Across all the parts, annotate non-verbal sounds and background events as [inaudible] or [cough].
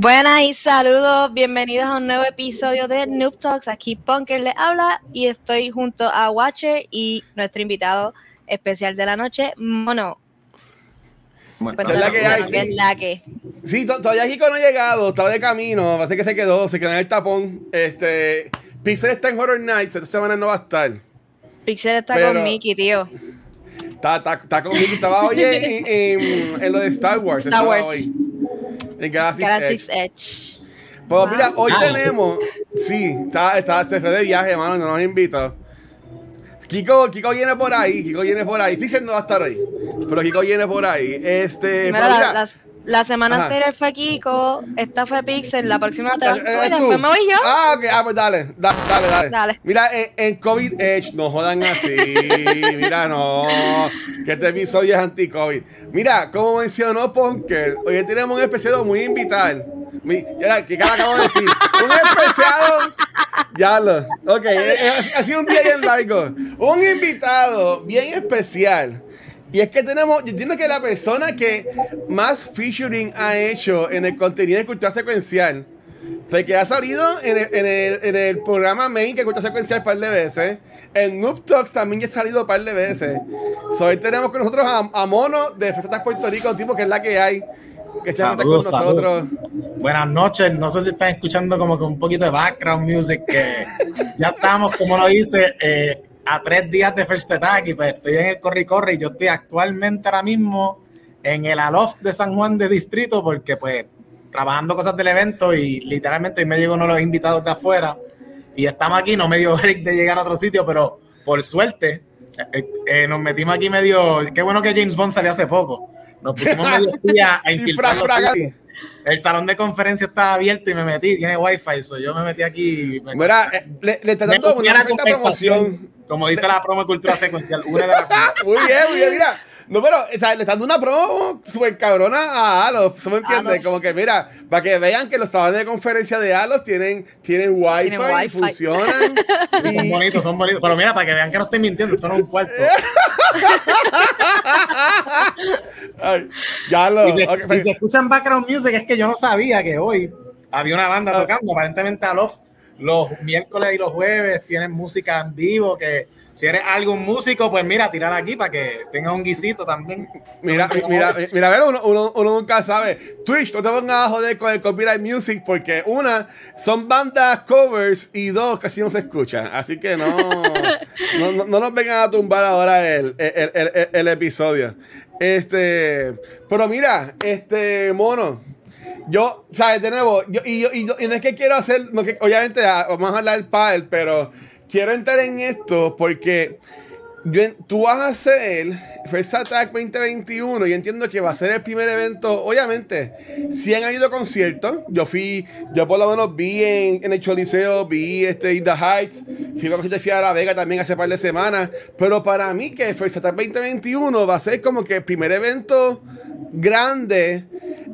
Buenas y saludos, bienvenidos a un nuevo episodio de Noob Talks. Aquí Punker le habla y estoy junto a Watcher y nuestro invitado especial de la noche, Mono. Bueno, es la que hay, ¿qué sí. es la que? Sí, to- todavía Kiko no ha llegado, estaba de camino, parece que se quedó, se quedó en el tapón. Este, Pixel está en Horror Nights, esta semana no va a estar. Pixel está Pero- con Mickey, tío. Está, está, está conmigo, estaba hoy en, en- en lo de Star Wars. Star Wars. Hoy, en Galaxy's Galaxy's Edge. Edge. Pues mira, hoy Ah, tenemos, sí, está, está, se fue de viaje, hermano, no nos invita. Kiko, Kiko viene por ahí, Kiko viene por ahí. Pixel no va a estar hoy, pero Kiko viene por ahí. Este, Mira, pero la, mira, la- la semana Ajá. anterior fue Kiko, esta fue Pixel, la próxima te Eh, vas tú eh, y tú. después me voy yo. Ah, ok, ah, pues dale, da- dale, dale. Dale. Mira, en, en COVID Edge, no jodan así. Mira, no. Que este episodio es anti-COVID. Mira, como mencionó Punker, hoy tenemos un especial muy invitado. Mi, mira, ¿qué cara acabo de decir? Un especial. Ya lo. Ok, eh, eh, ha- ha sido un día bien largo. Un invitado bien especial. Y es que tenemos, yo entiendo que la persona que más featuring ha hecho en el contenido de cultura secuencial, fue que ha salido en el, en el, en el programa main que cultura secuencial un par de veces, en Noob Talks también ya ha salido un par de veces. So, hoy tenemos con nosotros a, a Mono de Festetas Puerto Rico, un tipo que es la que hay, que se con nosotros. Buenas noches, no sé si están escuchando como que un poquito de background music, que ya estamos, como lo dice, eh, a tres días de First Attack y pues estoy en el corre y corre y yo estoy actualmente ahora mismo en el Aloft de San Juan de Distrito porque pues trabajando cosas del evento y literalmente hoy me llegó uno de los invitados de afuera y estamos aquí, no me dio [laughs] break de llegar a otro sitio, pero por suerte eh, eh, nos metimos aquí medio, qué bueno que James Bond salió hace poco, nos pusimos medio [laughs] día a infiltrar los. El salón de conferencia estaba abierto y me metí, tiene wifi, so yo me metí aquí. me- Mira, eh, le, le está dando una promoción. Como dice la promo cultura secuencial, una de las [laughs] Muy bien, muy bien, mira. No, pero o sea, le están dando una promo súper cabrona a Alos, ¿se me entiende? Alof. Como que, mira, para que vean que los salones de conferencia de Alos tienen, tienen wifi, Tienen wifi. funcionan. [laughs] son y- bonitos, son bonitos. Pero mira, para que vean que no estoy mintiendo, esto no es un cuarto. [laughs] Ay, ya lo. Y se, ok, y pues, se escuchan background music, es que yo no sabía que hoy había una banda Ah. tocando. Aparentemente a los, los miércoles y los jueves tienen música en vivo, que si eres algún músico, pues mira, tirar aquí para que tengas un guisito también. Mira, mira, mira, a ver, uno, uno, uno nunca sabe. Twitch, no te pongas a joder con el copyright music porque una, son bandas covers y dos, casi no se escuchan. Así que no, [laughs] no, no- no nos vengan a tumbar ahora el, el, el- el- el episodio. Este, pero mira, este, mono. Yo, ¿sabes? De nuevo, yo, y, yo, y, yo- y no es que quiero hacer, no que, obviamente ah, vamos a hablar del pádel, pero quiero entrar en esto porque yo, en- tú vas a hacer First Attack 2021 y entiendo que va a ser el primer evento. Obviamente, si han habido conciertos. Yo fui, yo por lo menos vi en, en el Choliseo, vi este In the Heights, fui a fui a La Vega también hace par de semanas. Pero para mí, que First Attack 2021 va a ser como que el primer evento grande.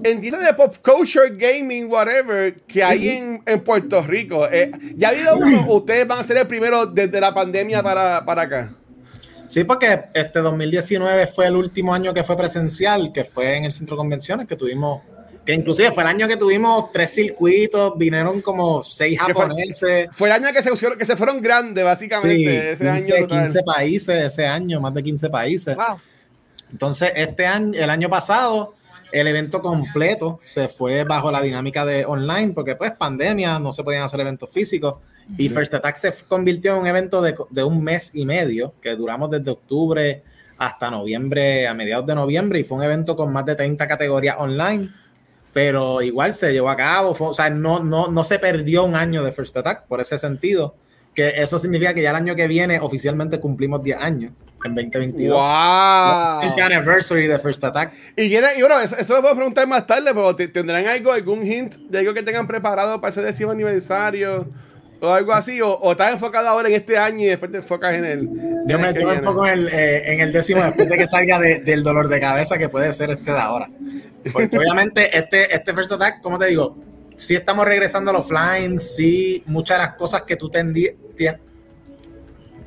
Entiendo de pop culture, gaming, whatever, que hay En, en Puerto Rico. Eh, ¿Ya ha habido uno? ¿Ustedes van a ser el primero desde la pandemia para, para acá? Sí, porque este 2019 fue el último año que fue presencial, que fue en el centro de convenciones, que tuvimos, que inclusive fue el año que tuvimos tres circuitos, vinieron como seis Que fue- japoneses, Fue el año que se, que se fueron grandes, básicamente. sí, ese 15, año total. 15 países ese año, más de 15 países. Wow. Entonces, este año, el año pasado, el evento completo se fue bajo la dinámica de online, porque pues pandemia, no se podían hacer eventos físicos. Y First Attack se convirtió en un evento de, de un mes y medio, que duramos desde octubre hasta noviembre, a mediados de noviembre, y fue un evento con más de 30 categorías online, pero igual se llevó a cabo, fue- o sea, no, no, no se perdió un año de First Attack por ese sentido, que eso significa que ya el año que viene oficialmente cumplimos 10 años, en 2022. ¡Wow! El anniversary de First Attack. Y, quieren- y bueno, eso, eso lo puedo preguntar más tarde, pero te- ¿tendrán algo, algún hint de algo que tengan preparado para ese décimo aniversario? o algo así, o, o estás enfocado ahora en este año y después te enfocas en el. Yo en me, el yo enfoco en el, eh, en el décimo después de que salga de- del dolor de cabeza que puede ser este de ahora. Porque obviamente este, este First Attack, como te digo, sí estamos regresando al offline, sí, muchas de las cosas que tú tien-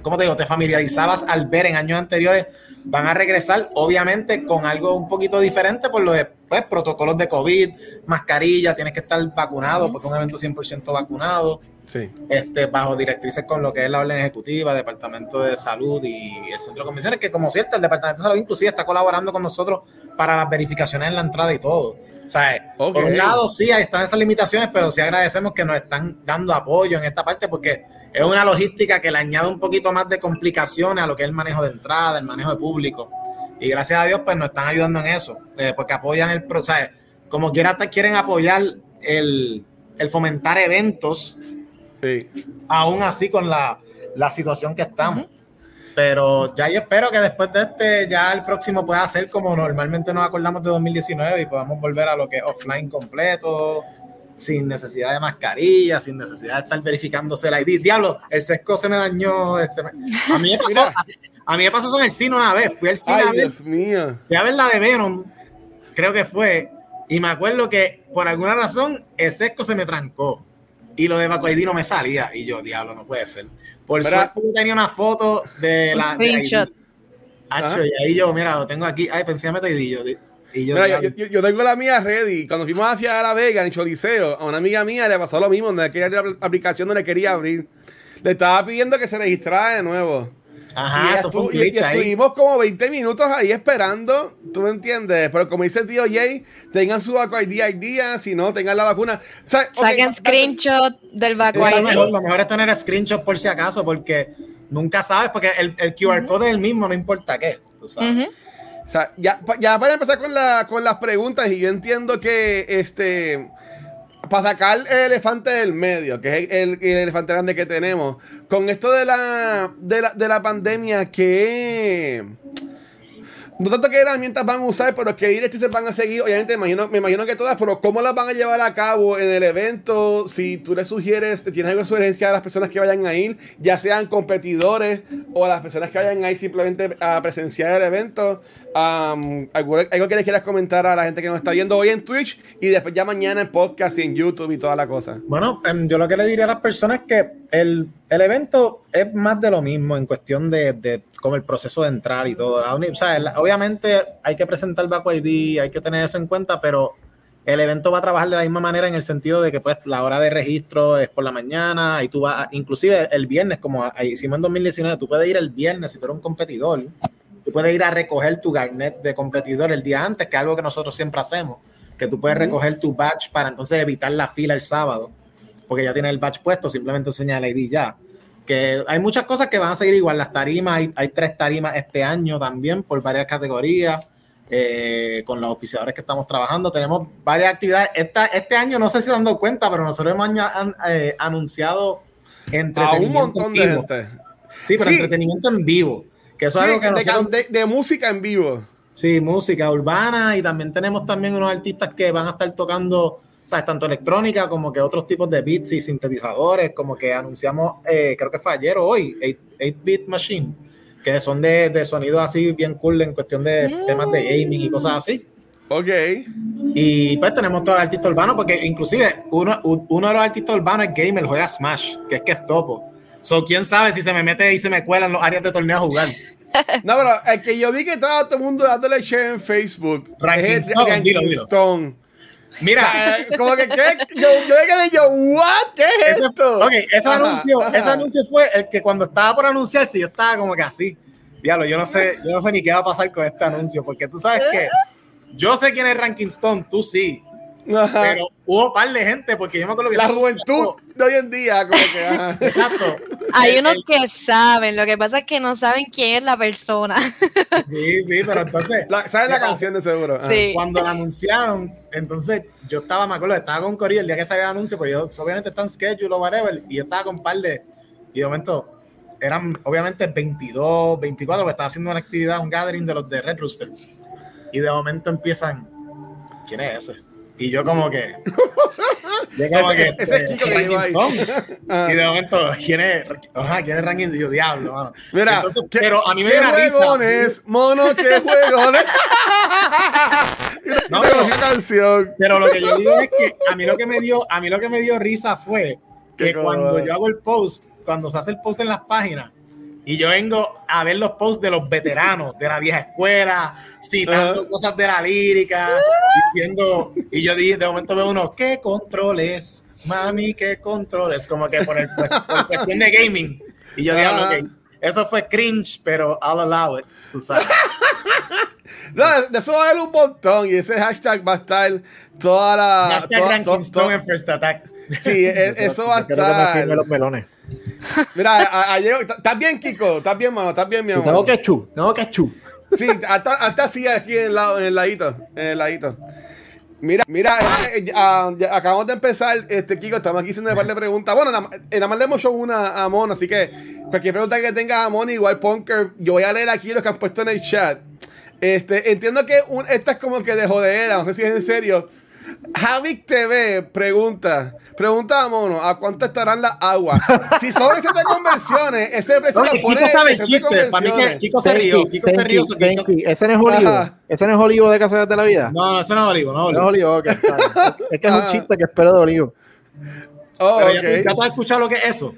como te digo, te familiarizabas al ver en años anteriores, van a regresar, obviamente, con algo un poquito diferente por lo de pues, protocolos de COVID, mascarilla, tienes que estar vacunado, porque es un evento 100% vacunado Sí. este, bajo directrices con lo que es la orden ejecutiva, Departamento de Salud y el Centro de Convenciones, que como cierto, el Departamento de Salud inclusive está colaborando con nosotros para las verificaciones en la entrada y todo. O sea, Ok. por un lado sí, ahí están esas limitaciones, pero sí agradecemos que nos están dando apoyo en esta parte porque es una logística que le añade un poquito más de complicaciones a lo que es el manejo de entrada, el manejo de público. Y gracias a Dios, pues nos están ayudando en eso, eh, porque apoyan el proceso. Como quiera, hasta quieren apoyar el, el fomentar eventos Sí. aún así con la, la situación que estamos. Pero ya yo espero que después de este, ya el próximo pueda ser como normalmente nos acordamos de 2019 y podamos volver a lo que es offline completo, sin necesidad de mascarilla, sin necesidad de estar verificándose el ID. Diablo, el sesco se me dañó. se me- A mí me [laughs] pasó, a mí me pasó eso en el cine una vez. Fui al cine a Ay, ver Dios mío. Fui a ver la de Venom, creo que fue, y me acuerdo que por alguna razón el sesco se me trancó y lo de Baco ID no me salía. Y yo, diablo, no puede ser. Por Mira. suerte yo tenía una foto de Un la. de ID. screenshot. Hacho, y ahí yo, mira, lo tengo aquí. Ay, pensé en meter ID. Yo, y yo, Mira, yo, diablo. yo- yo tengo la mía ready. Cuando fuimos a Fiar a la Vega en Choliseo, a una amiga mía le pasó lo mismo. No le quería abrir la aplicación, no le quería abrir. Le estaba pidiendo que se registrara de nuevo. Ajá, y, eso fue un estu- y- glitch y ahí. estuvimos como 20 minutos ahí esperando, tú me entiendes, pero como dice el tío Jay, tengan su Baco ID al día, si no, tengan la vacuna. O sea, Saquen screenshot del Bacuay. mejor, lo mejor es tener screenshot por si acaso, porque nunca sabes, porque el, el QR code es el mismo, no importa qué. Tú sabes. O sea, ya, ya para empezar con, la, con las preguntas, y yo entiendo que este. Para sacar el elefante del medio, que es el, el elefante grande que tenemos, con esto de la, de la, de la pandemia, que. No tanto qué herramientas van a usar, pero qué directrices van a seguir. Obviamente, me imagino, que todas, pero cómo las van a llevar a cabo en el evento. Si tú le sugieres, tienes alguna sugerencia a las personas que vayan a ir, ya sean competidores o las personas que vayan a ir simplemente a presenciar el evento. Algo, algo que les quieras comentar a la gente que nos está viendo hoy en Twitch y después ya mañana en podcast y en YouTube y toda la cosa. Bueno, em, yo lo que le diría a las personas es que el, el evento es más de lo mismo en cuestión de, de como el proceso de entrar y todo. O sea, obviamente hay que presentar Baco ID, hay que tener eso en cuenta, pero el evento va a trabajar de la misma manera en el sentido de que pues la hora de registro es por la mañana y tú vas, a- inclusive el viernes, como a- hicimos en 2019, tú puedes ir el viernes si tú eres un competidor, tú puedes ir a recoger tu garnet de competidor el día antes, que es algo que nosotros siempre hacemos, que tú puedes recoger tu badge para entonces evitar la fila el sábado porque ya tiene el badge puesto, simplemente enseña el ID ya. Que hay muchas cosas que van a seguir igual. Las tarimas, hay, hay tres tarimas este año también por varias categorías. eh, con los auspiciadores que estamos trabajando, tenemos varias actividades. Esta, este año, no sé si se han dado cuenta, pero nosotros hemos aña- an- eh, anunciado A entretenimiento un montón de vivo. gente. Sí, pero Sí. entretenimiento en vivo. Que eso Sí, es algo que de, nosotros- de- de música en vivo. Sí, música urbana y también tenemos también unos artistas que van a estar tocando, ¿sabes? Tanto electrónica como que otros tipos de beats y sintetizadores, como que anunciamos, eh, creo que fue ayer o hoy, 8-Bit Machine, que son de, de sonidos así bien cool en cuestión de Mm. temas de gaming y cosas así. Ok. Y pues tenemos todo el artista urbano, porque inclusive uno, uno de los artistas urbanos es gamer, juega Smash, que es que es topo. So, quién sabe si se me mete y se me cuela en los áreas de torneo a jugar. [laughs] No, pero el que yo vi que estaba todo el mundo dándole share en Facebook. Ranking es Stone, Ranking dilo, dilo. Stone. Mira, [laughs] como que, ¿qué? Yo, yo quedé yo, ¿what? ¿Qué es Ese- esto? Ok, ese Ajá, anuncio, ajá. ese anuncio fue el que cuando estaba por anunciarse, yo estaba como que así. Diablo, yo no sé, yo no sé ni qué va a pasar con este anuncio, porque tú sabes que yo sé quién es Ranking Stone, tú sí, Ajá. pero hubo un par de gente, porque yo me acuerdo que La juventud de hoy en día, como que, ajá. [laughs] Exacto. Hay El- unos el- que saben, lo que pasa es que no saben quién es la persona. Sí, sí, pero entonces, La- ¿Sabes la canción de seguro? Ajá. Sí. cuando la anunciaron, entonces yo estaba, me acuerdo, estaba con Corillo el día que salió el anuncio, pues yo obviamente está en schedule o whatever, y yo estaba con un par de, y de momento eran obviamente 22, 24, porque estaba haciendo una actividad, un gathering de los de Red Rooster, y de momento empiezan, ¿quién es ese? Y yo como que, [laughs] Llega Ese- como que, ese- ese Kiko que llegó ahí. [laughs] Ah. Y de momento, ¿quién es? Ajá, ¿quién es Ranking? Y yo, diablo, mano. Mira, Entonces, ¿qué, pero a mí me ¿qué dio una risa. juegones, mono, qué juegones. [laughs] No, pero- esa canción. Pero lo que yo digo es que a mí lo que me dio, a mí lo que me dio risa fue que cuando yo hago el post, cuando se hace el post en las páginas, y yo vengo a ver los posts de los veteranos de la vieja escuela, citando Ajá. cosas de la lírica, diciendo, y yo dije, de momento veo uno, ¿qué controles? Mami, ¿qué controles? Como que por, el, por [laughs] cuestión de gaming. Y yo digo, ok, eso fue cringe, pero I'll allow it, tú sabes. [laughs] No, de eso va a haber un montón y ese hashtag va a estar toda la. Hashtag toda- toda- en First Attack. Sí, e- [laughs] eso va a que me estar. los melones. Mira, ayer. ¿Estás bien, Kiko? ¿Estás bien, mano? ¿Estás bien, mi amor? tengo que chu, tengo que chu. Sí, hasta, hasta así aquí en el, lado, en el ladito. En el ladito. Mira, mira, eh, eh, ah, ya acabamos de empezar, este Kiko, estamos aquí haciendo un par de preguntas. Bueno, nada, más- eh, nada más le hemos hecho una a Mon, así que cualquier pregunta que tengas a Mon, igual Punker, yo voy a leer aquí los que han puesto en el chat. Este, entiendo que un, esta es como que de jodera, no sé si es en serio. Javik TV pregunta, pregunta a Mono, ¿a cuánto estarán las aguas? Si son ese de convenciones, ese precio que pone Kiko sabe ese chiste. Para mí que. Kiko se rió. Kiko se rió. Ese no es olivo. Ese no es olivo de casualidad de la vida. No, eso no es olivo, no es No es olivo. Es que es un chiste que espero de olivo. Oh, Pero ya tú has escuchado lo que es eso.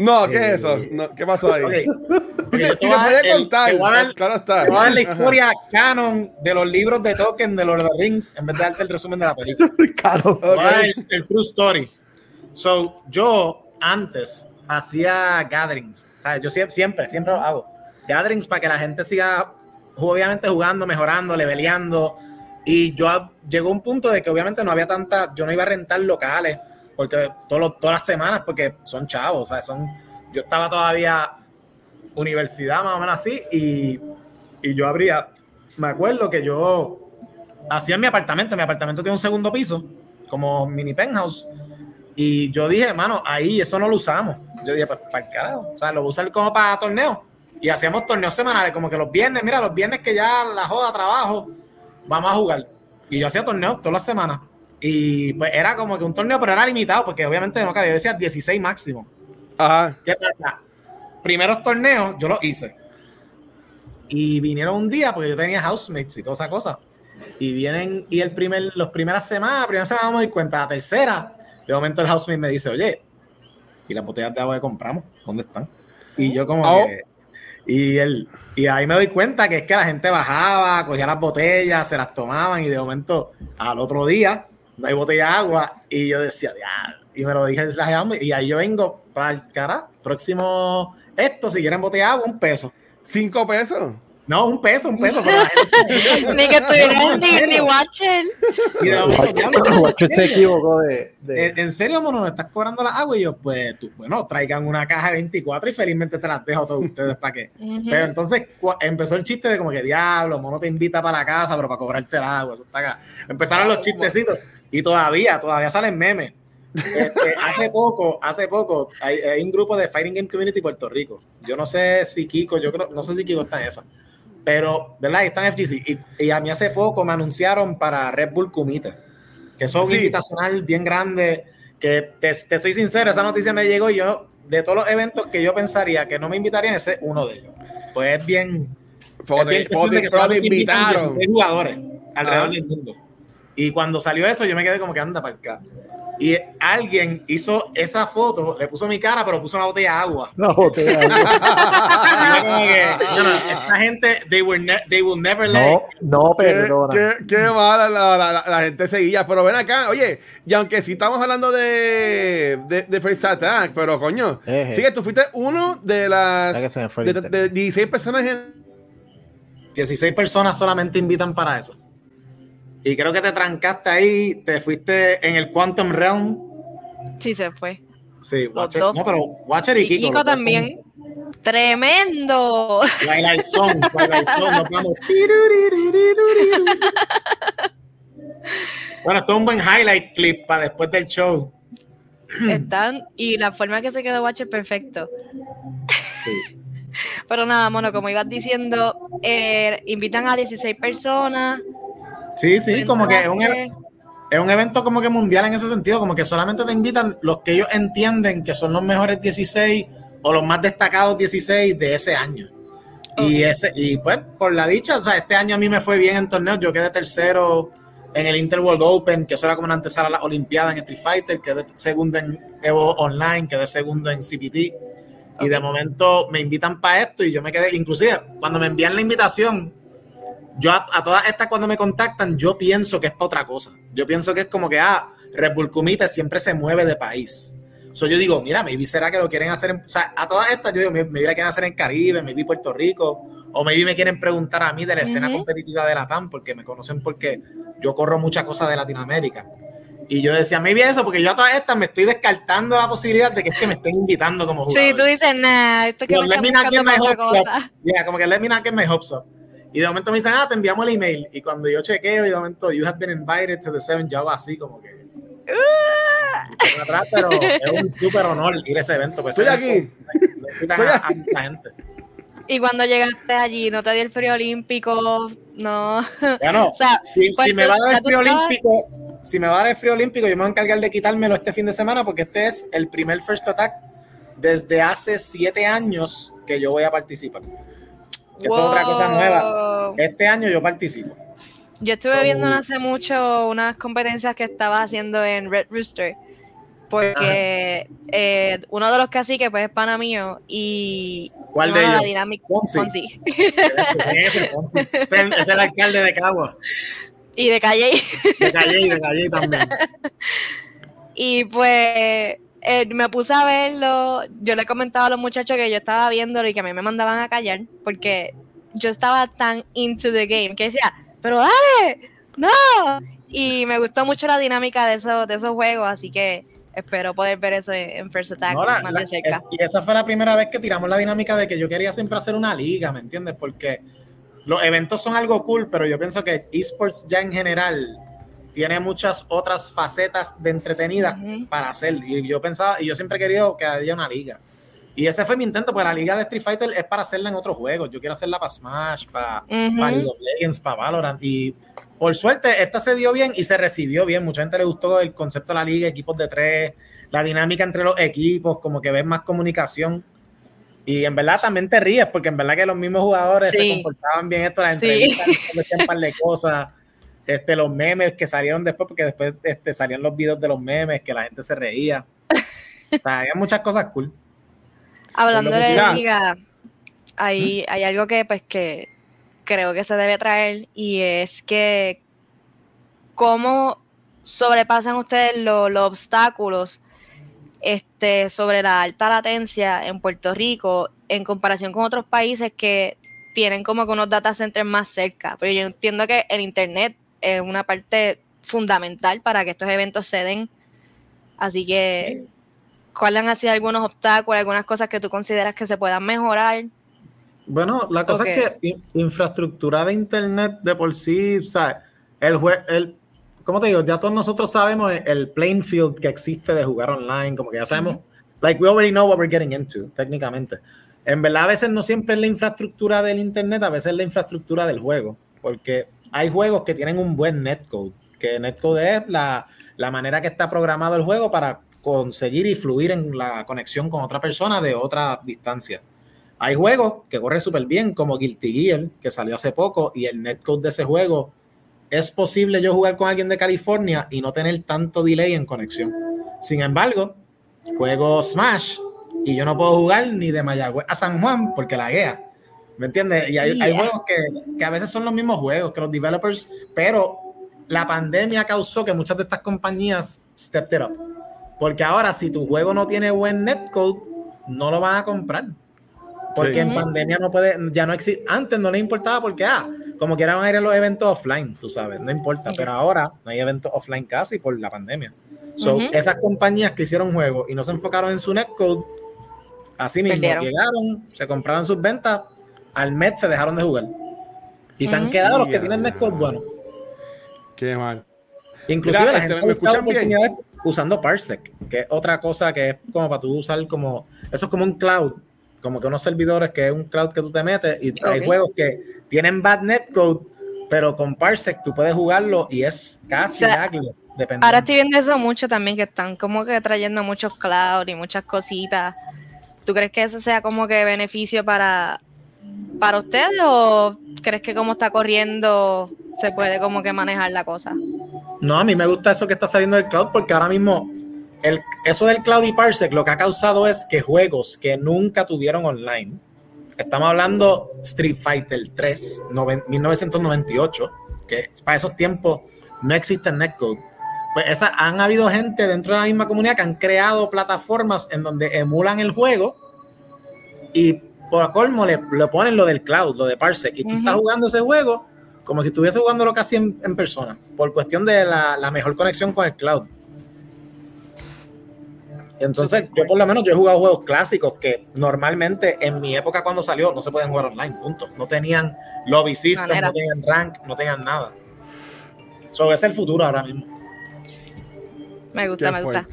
No, ¿qué es eso? No, ¿Qué pasó ahí? Ok. [laughs] Dice, Yo te y se puede contar. dar- claro está. Te voy a dar la Ajá. historia canon de los libros de Tolkien de Lord of the Rings en vez de darte el resumen de la película. [laughs] Claro. Te voy a dar Ok. el, el true story. So, yo antes hacía gatherings. O sea, yo siempre, siempre, siempre lo hago. Gatherings para que la gente siga, obviamente, jugando, mejorando, leveleando. Y yo llegó un punto de que obviamente no había tanta, yo no iba a rentar locales porque todas las semanas, porque son chavos, o sea, son, yo estaba todavía universidad más o menos así y, y yo abría, me acuerdo que yo hacía en mi apartamento, mi apartamento tiene un segundo piso, como mini penthouse, y yo dije, mano, ahí eso no lo usamos. Yo dije, pues para el carajo, o sea, lo voy a usar como para torneos. Y hacíamos torneos semanales, como que los viernes, mira, los viernes que ya la joda trabajo, vamos a jugar. Y yo hacía torneos todas las semanas. Y pues era como que un torneo, pero era limitado, porque obviamente no cabía, decía 16 máximo. Ajá. ¿Qué pasa? Primeros torneos yo los hice. Y vinieron un día, porque yo tenía housemates y toda esa cosa. Y vienen, y el primer, los primeras semanas, primera semana me doy cuenta, la tercera, de momento el housemate me dice, oye, ¿y las botellas de agua que compramos? ¿Dónde están? Y yo como Oh. que, y él, y ahí me doy cuenta que es que la gente bajaba, cogía las botellas, se las tomaban, y de momento, al otro día, no hay botella de agua, y yo decía, y me lo dije, y ahí yo vengo para el cara, próximo, esto, si quieren botella de agua, un peso. ¿Cinco pesos? No, un peso, un peso. pero la gente- [laughs] Ni que estuvieran ¿En ni, ni Watcher. Y de momento, diablo, Guacho ¿en se serio? equivocó de. de- ¿En, en serio, mono, me estás cobrando la agua? Y yo, pues, tú, bueno, traigan una caja de 24 y felizmente te las dejo a todos ustedes para qué. Pero entonces empezó el chiste de como que diablo, mono te invita para la casa, pero para cobrarte el agua, eso está acá. Empezaron los chistecitos y todavía, todavía salen memes. Este, [laughs] hace poco, hace poco, hay, hay un grupo de Fighting Game Community Puerto Rico. Yo no sé si Kiko, yo creo, no sé si Kiko está en esa. Pero, ¿verdad? Está en FGC. Y, y a mí hace poco me anunciaron para Red Bull Kumite, que es un Sí. invitacional bien grande. Que te, te soy sincero, esa noticia me llegó y yo, de todos los eventos que yo pensaría que no me invitarían, ese es uno de ellos. Pues es bien. Pero es bien te- que invitan invitaron. 16 jugadores alrededor Ajá. del mundo. Y cuando salió eso, yo me quedé como que anda para acá. Y alguien hizo esa foto, le puso mi cara, pero puso una botella de agua. La botella. [laughs] Y yo como que, no, no, esta gente, they, were ne- they will never let No, no, Qué, perdona. qué- qué mala la, la- la- la gente seguía. Pero ven acá, oye, y aunque sí estamos hablando de, de, de First Attack, pero coño, Eje. sí que tú fuiste uno de las de, de 16 personas en 16 personas solamente invitan para eso. Y creo que te trancaste ahí, te fuiste en el Quantum Realm. Sí, se fue. Sí, Watcher, no, pero Watcher y, Y Kiko. También. Tremendo. Twilight Zone, Twilight Zone, nos vamos. [laughs] Bueno, esto es un buen highlight clip para después del show. Están, y la forma que se quedó Watcher, perfecto. Sí. Pero nada, mono, como ibas diciendo, eh, invitan a 16 personas. Sí, sí, como que es un, es un evento como que mundial en ese sentido, como que solamente te invitan los que ellos entienden que son los mejores 16 o los más destacados 16 de ese año. Y ese y pues por la dicha, o sea, este año a mí me fue bien en torneos, yo quedé tercero en el Interworld Open, que eso era como una antesala a la Olimpiada en Street Fighter, quedé segundo en Evo Online, quedé segundo en CPT. Y de momento me invitan para esto y yo me quedé, inclusive cuando me envían la invitación, yo a, todas estas cuando me contactan, yo pienso que es para otra cosa. Yo pienso que es como que, ah, Red Bull Kumite siempre se mueve de país. So yo digo, mira, maybe será que lo quieren hacer en, o sea, a todas estas yo digo, me, me quieren hacer en Caribe, me vi Puerto Rico, o maybe me quieren preguntar a mí de la escena competitiva de la TAM, porque me conocen porque yo corro muchas cosas de Latinoamérica. Y yo decía, maybe eso, porque yo a todas estas me estoy descartando la posibilidad de que es que me estén invitando como jugador. Sí, tú dices, nah, esto que me está buscando cosa. Yeah, como que let me not get my hopes up. Y de momento me dicen, ah, te enviamos el email. Y cuando yo chequeo, y de momento, you have been invited to the seven, yo hago así como que. [laughs] Uh. atrás, pero es un súper honor ir a ese evento. Pues Estoy aquí. Estoy a, a gente. Y cuando llegaste allí, ¿no te dio el frío olímpico? No. Bueno, [laughs] o sea, si, pues si, me va a dar el frío olímpico, si me va a dar el frío olímpico, yo me voy a encargar de quitármelo este fin de semana porque este es el primer First Attack desde hace siete años que yo voy a participar. Eso es otra cosa nueva. Este año yo participo. Yo estuve viendo hace mucho unas competencias que estabas haciendo en Red Rooster. Porque eh, uno de los caciques pues es pana mío y ¿Cuál de ellos? Dinámica Fonsi. [laughs] es, el, alcalde de Cagua. Y de Calle. De Calle y de Calle también. [laughs] Y pues eh, me puse a verlo, yo le comentaba a los muchachos que yo estaba viéndolo y que a mí me mandaban a callar porque yo estaba tan into the game que decía, pero dale, no. Y me gustó mucho la dinámica de esos, de esos juegos, así que espero poder ver eso en First Attack más de cerca. y esa fue la primera vez que tiramos la dinámica de que yo quería siempre hacer una liga, ¿me entiendes? Porque los eventos son algo cool, pero yo pienso que esports ya en general tiene muchas otras facetas de entretenidas para hacer. Y yo pensaba, y yo siempre he querido que haya una liga. Y ese fue mi intento, porque la liga de Street Fighter es para hacerla en otros juegos. Yo quiero hacerla para Smash, para, League of Legends, para Valorant. Y por suerte, esta se dio bien y se recibió bien. Mucha gente le gustó el concepto de la liga, equipos de tres, la dinámica entre los equipos, como que ves más comunicación. Y en verdad también te ríes, porque en verdad que los mismos jugadores se comportaban bien esto, las entrevistas, [laughs] decían un par de cosas este, los memes que salieron después, porque después este, salían los videos de los memes, que la gente se reía. [laughs] O sea, había muchas cosas cool. Hablando de la liga, hay, hay algo que pues que creo que se debe traer y es que cómo sobrepasan ustedes los obstáculos este, sobre la alta latencia en Puerto Rico en comparación con otros países que tienen como que unos data centers más cerca. Pero yo entiendo que el internet es una parte fundamental para que estos eventos se den. Así que, ¿cuáles han sido algunos obstáculos, algunas cosas que tú consideras que se puedan mejorar? Bueno, la cosa es que infraestructura de internet de por sí, o sea, el, el ¿cómo te digo? Ya todos nosotros sabemos el playing field que existe de jugar online, como que ya sabemos, like we already know what we're getting into, técnicamente. En verdad, a veces no siempre es la infraestructura del internet, a veces es la infraestructura del juego, porque hay juegos que tienen un buen netcode, que netcode es la, manera que está programado el juego para conseguir y fluir en la conexión con otra persona de otra distancia. Hay juegos que corren súper bien, como Guilty Gear, que salió hace poco, y el netcode de ese juego es posible yo jugar con alguien de California y no tener tanto delay en conexión. Sin embargo, juego Smash y yo no puedo jugar ni de Mayagüez a San Juan porque la guía. ¿Me entiendes? Y hay, juegos que, a veces son los mismos juegos que los developers, pero la pandemia causó que muchas de estas compañías stepped it up. Porque ahora, si tu juego no tiene buen netcode, no lo van a comprar. Porque en pandemia no puede, ya no existe. Antes no le importaba porque, ah, como quieran van a ir a los eventos offline, tú sabes, no importa. Pero ahora no hay eventos offline casi por la pandemia. So, esas compañías que hicieron juegos y no se enfocaron en su netcode, así mismo llegaron, se compraron sus ventas al mes se dejaron de jugar. Y se han quedado los que tienen netcode bueno. Qué mal. Inclusive la este, gente oportunidades usando Parsec, que es otra cosa que es como para tú usar como, eso es como un cloud, como que unos servidores que es un cloud que tú te metes y hay juegos que tienen bad netcode, pero con Parsec tú puedes jugarlo y es casi O sea, lagless, dependiendo. Ahora estoy viendo eso mucho también, que están como que trayendo muchos cloud y muchas cositas. ¿Tú crees que eso sea como que beneficio para, para ustedes o crees que como está corriendo se puede como que manejar la cosa? No, a mí me gusta eso que está saliendo del cloud porque ahora mismo el, eso del cloud y Parsec lo que ha causado es que juegos que nunca tuvieron online, estamos hablando Street Fighter 3, noven- 1998, que para esos tiempos no existe netcode. Pues esa, han habido gente dentro de la misma comunidad que han creado plataformas en donde emulan el juego y por colmo le, le ponen lo del cloud, lo de Parsec, y tú Ujú. estás jugando ese juego como si estuviese jugándolo casi en, en persona, por cuestión de la, la mejor conexión con el cloud. Entonces, yo por lo menos yo he jugado juegos clásicos que normalmente en mi época cuando salió no se podían jugar online, punto. No tenían lobby system, Manera. no tenían rank, no tenían nada. Eso es el futuro ahora mismo. Me Qué gusta, me gusta.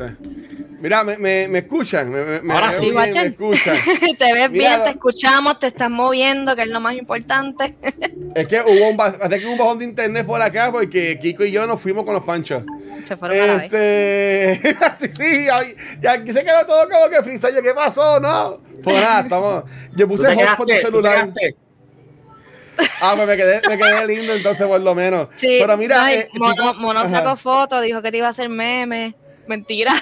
Mira, me, me, me escuchan. Me, me- Ahora me sí, guachen. me escuchan. [laughs] te ves Mira, bien, te escuchamos, te estás moviendo, que es lo más importante. Es que hubo un, hasta que hubo un bajón de internet por acá porque Kiko y yo nos fuimos con los panchos. Se fueron a la vez. Este. [laughs] sí, sí, ay, ya aquí se quedó todo como que frisayo. ¿Qué pasó? No. Pues nada, estamos. Yo ¿Tú puse? ¿Tú te celular. Ah, pues me quedé, me quedé lindo entonces por lo menos. Sí, Pero mira, no, y eh, Mono, Kiko- Mono Ajá. sacó fotos, dijo que te iba a hacer meme. Mentira.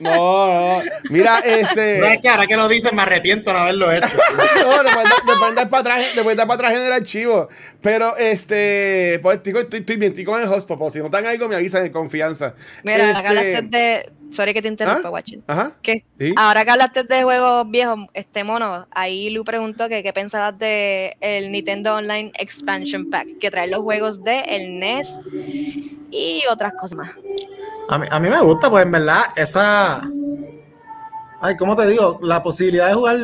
No, no. Mira, este. No, es que ahora que lo dicen me arrepiento de no haberlo hecho. [laughs] No, le pueden dar- para atrás, pueden dar para atrás en el archivo. Pero este, pues estoy, estoy, estoy bien, estoy con el hotspot. por Si no están algo, me avisan en confianza. Mira, Este- hablaste de. Sorry que te interrumpa, ¿Ah? Watching. Ajá. ¿Qué? ¿Sí? Ahora que hablaste de juegos viejos, este mono, ahí Lu preguntó que qué pensabas de el Nintendo Online Expansion Pack, que trae los juegos de el NES y otras cosas más. A mí, a mí me gusta, pues en verdad, esa. Ay, ¿cómo te digo? La posibilidad de jugar.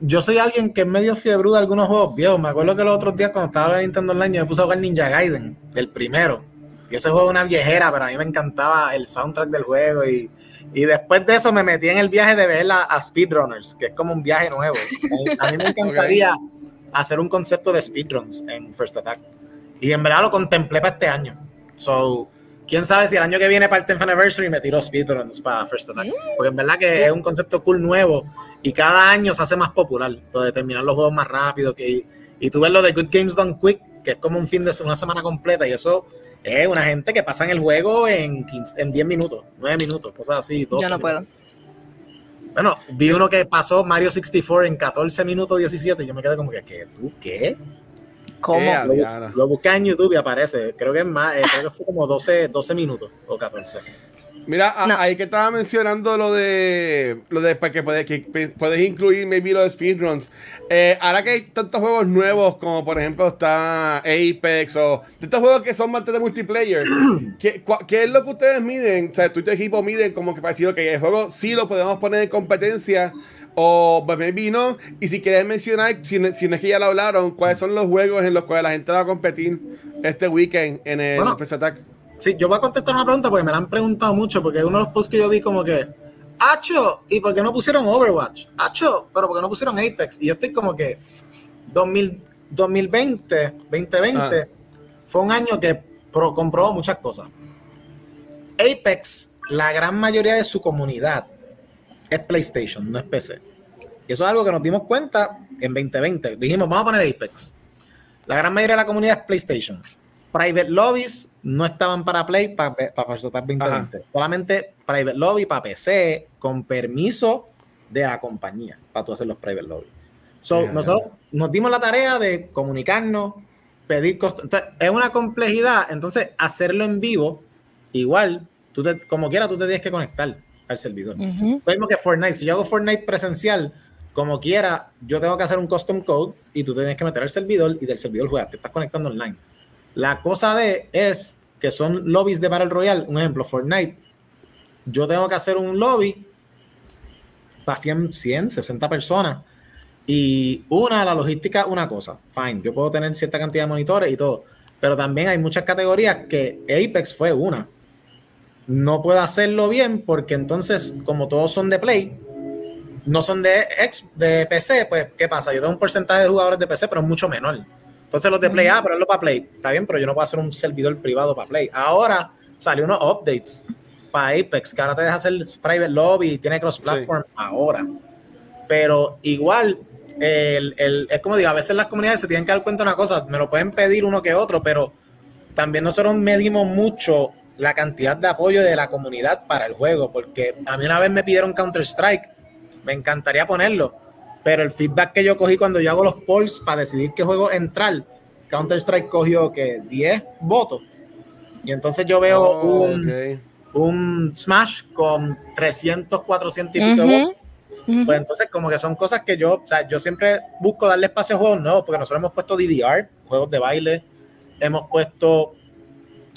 Yo soy alguien que es medio fiebre de algunos juegos viejos. Me acuerdo que los otros días, cuando estaba en Nintendo Online, yo me puse a jugar Ninja Gaiden, el primero. Y ese juego es una viejera, pero a mí me encantaba el soundtrack del juego. Y, y después de eso me metí en el viaje de ver a, a Speedrunners, que es como un viaje nuevo. A mí me [laughs] encantaría hacer un concepto de speedruns en First Attack. Y en verdad lo contemplé para este año. So, quién sabe si el año que viene para el 10th anniversary me tiro speedruns para First Attack. Porque en verdad que es un concepto cool nuevo y cada año se hace más popular. Lo de terminar los juegos más rápido. Que, y tú ves lo de Good Games Done Quick, que es como un fin de una semana completa. Y eso es una gente que pasa en el juego en, 15 en 10 minutos, 9 minutos, cosas así. 12 Yo no minutos. puedo. Bueno, vi uno que pasó Mario 64 en 14 minutos 17 y yo me quedé como que, ¿qué? ¿Tú qué? ¿Cómo? Eh, Lo, lo buscas en YouTube y aparece. Creo que es más, eh, creo que fue como 12, 12 minutos o 14. Mira, a- No. ahí que estaba mencionando lo de lo de para que puedes, que puedes incluir maybe los speedruns. Eh, ahora que hay tantos juegos nuevos, como por ejemplo está Apex o de estos juegos que son bastante multiplayer, [clears throat] ¿qué, cua- qué es lo que ustedes miden? O sea, tú y tu equipo miden como que para decir, ok, el juego sí lo podemos poner en competencia o pues, maybe no. Y si quieres mencionar, si, no- si no es que ya lo hablaron, cuáles son los juegos en los cuales la gente va a competir este weekend en el Bueno. First Attack. Sí, yo voy a contestar una pregunta porque me la han preguntado mucho, porque uno de los posts que yo vi como que, Acho, ¿y por qué no pusieron Overwatch? Acho, pero ¿por qué no pusieron Apex? Y yo estoy como que 2000, 2020, 2020 Ah. fue un año que pro- comprobó muchas cosas. Apex, la gran mayoría de su comunidad es PlayStation, no es PC. Y eso es algo que nos dimos cuenta en 2020. Dijimos, vamos a poner Apex. La gran mayoría de la comunidad es PlayStation. Private lobbies no estaban para Play, para, para Attack 2020. Solamente Private Lobby para PC con permiso de la compañía para tú hacer los Private Lobby. So, ya. nosotros nos dimos la tarea de comunicarnos, pedir costo. Entonces, es una complejidad. Entonces, hacerlo en vivo, igual, tú te- como quiera, tú te tienes que conectar al servidor. Ujú. Lo mismo que Fortnite. Si yo hago Fortnite presencial, como quiera, yo tengo que hacer un custom code y tú tienes que meter al servidor y del servidor juegas. Te estás conectando online. La cosa de es que son lobbies de Battle Royale. Un ejemplo, Fortnite. Yo tengo que hacer un lobby para 100, 100, 60 personas. Y una, la logística, una cosa. Fine, yo puedo tener cierta cantidad de monitores y todo. Pero también hay muchas categorías que Apex fue una. No puedo hacerlo bien porque entonces, como todos son de Play, no son de, ex, de PC, pues, ¿qué pasa? Yo tengo un porcentaje de jugadores de PC, pero mucho menor. Entonces los de Play, ah, pero es lo para Play. Está bien, pero yo no puedo hacer un servidor privado para Play. Ahora salió unos updates para Apex, que ahora te deja hacer private lobby y tiene cross-platform ahora. Pero igual, el, el- es como digo, a veces las comunidades se tienen que dar cuenta de una cosa, me lo pueden pedir uno que otro, pero también nosotros medimos mucho la cantidad de apoyo de la comunidad para el juego, porque a mí una vez me pidieron Counter-Strike, me encantaría ponerlo, pero el feedback que yo cogí cuando yo hago los polls para decidir qué juego entrar, Counter-Strike cogió que 10 votos. Y entonces yo veo Oh, un, ok. un Smash con 300, 400 y pico de votos. Ujú, ujú. Pues entonces, como que son cosas que yo, o sea, yo siempre busco darle espacio a juegos nuevos, porque nosotros hemos puesto DDR, juegos de baile, hemos puesto,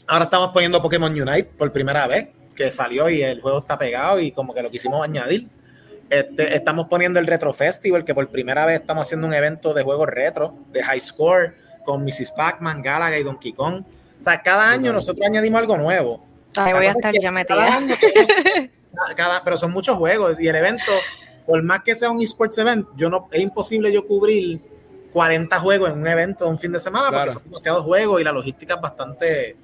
ahora estamos poniendo Pokémon Unite por primera vez, que salió y el juego está pegado y como que lo quisimos añadir. Este, estamos poniendo el Retro Festival, que por primera vez estamos haciendo un evento de juegos retro, de high score, con Mrs. Pac-Man, Galaga y Donkey Kong. O sea, cada año nosotros añadimos algo nuevo. Ahí La voy a cosa es estar que metida. [laughs] cada- pero son muchos juegos y el evento, por más que sea un esports event, yo no, es imposible yo cubrir 40 juegos en un evento de un fin de semana Claro. porque son demasiados juegos y la logística es bastante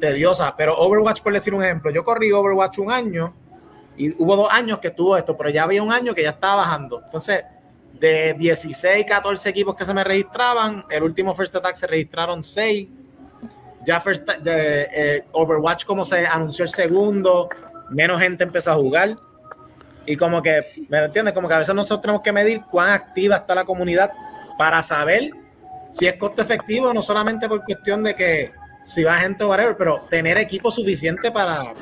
tediosa. Pero Overwatch, por decir un ejemplo, yo corrí Overwatch un año y hubo dos años que estuvo esto, pero ya había un año que ya estaba bajando. Entonces, de 16, 14 equipos que se me registraban, el último First Attack se registraron 6 ya First, de, eh, Overwatch como se anunció el segundo, menos gente empezó a jugar y como que, ¿me entiendes? Como que a veces nosotros tenemos que medir cuán activa está la comunidad para saber si es costo efectivo, no solamente por cuestión de que si va gente o whatever, pero tener equipo suficiente para,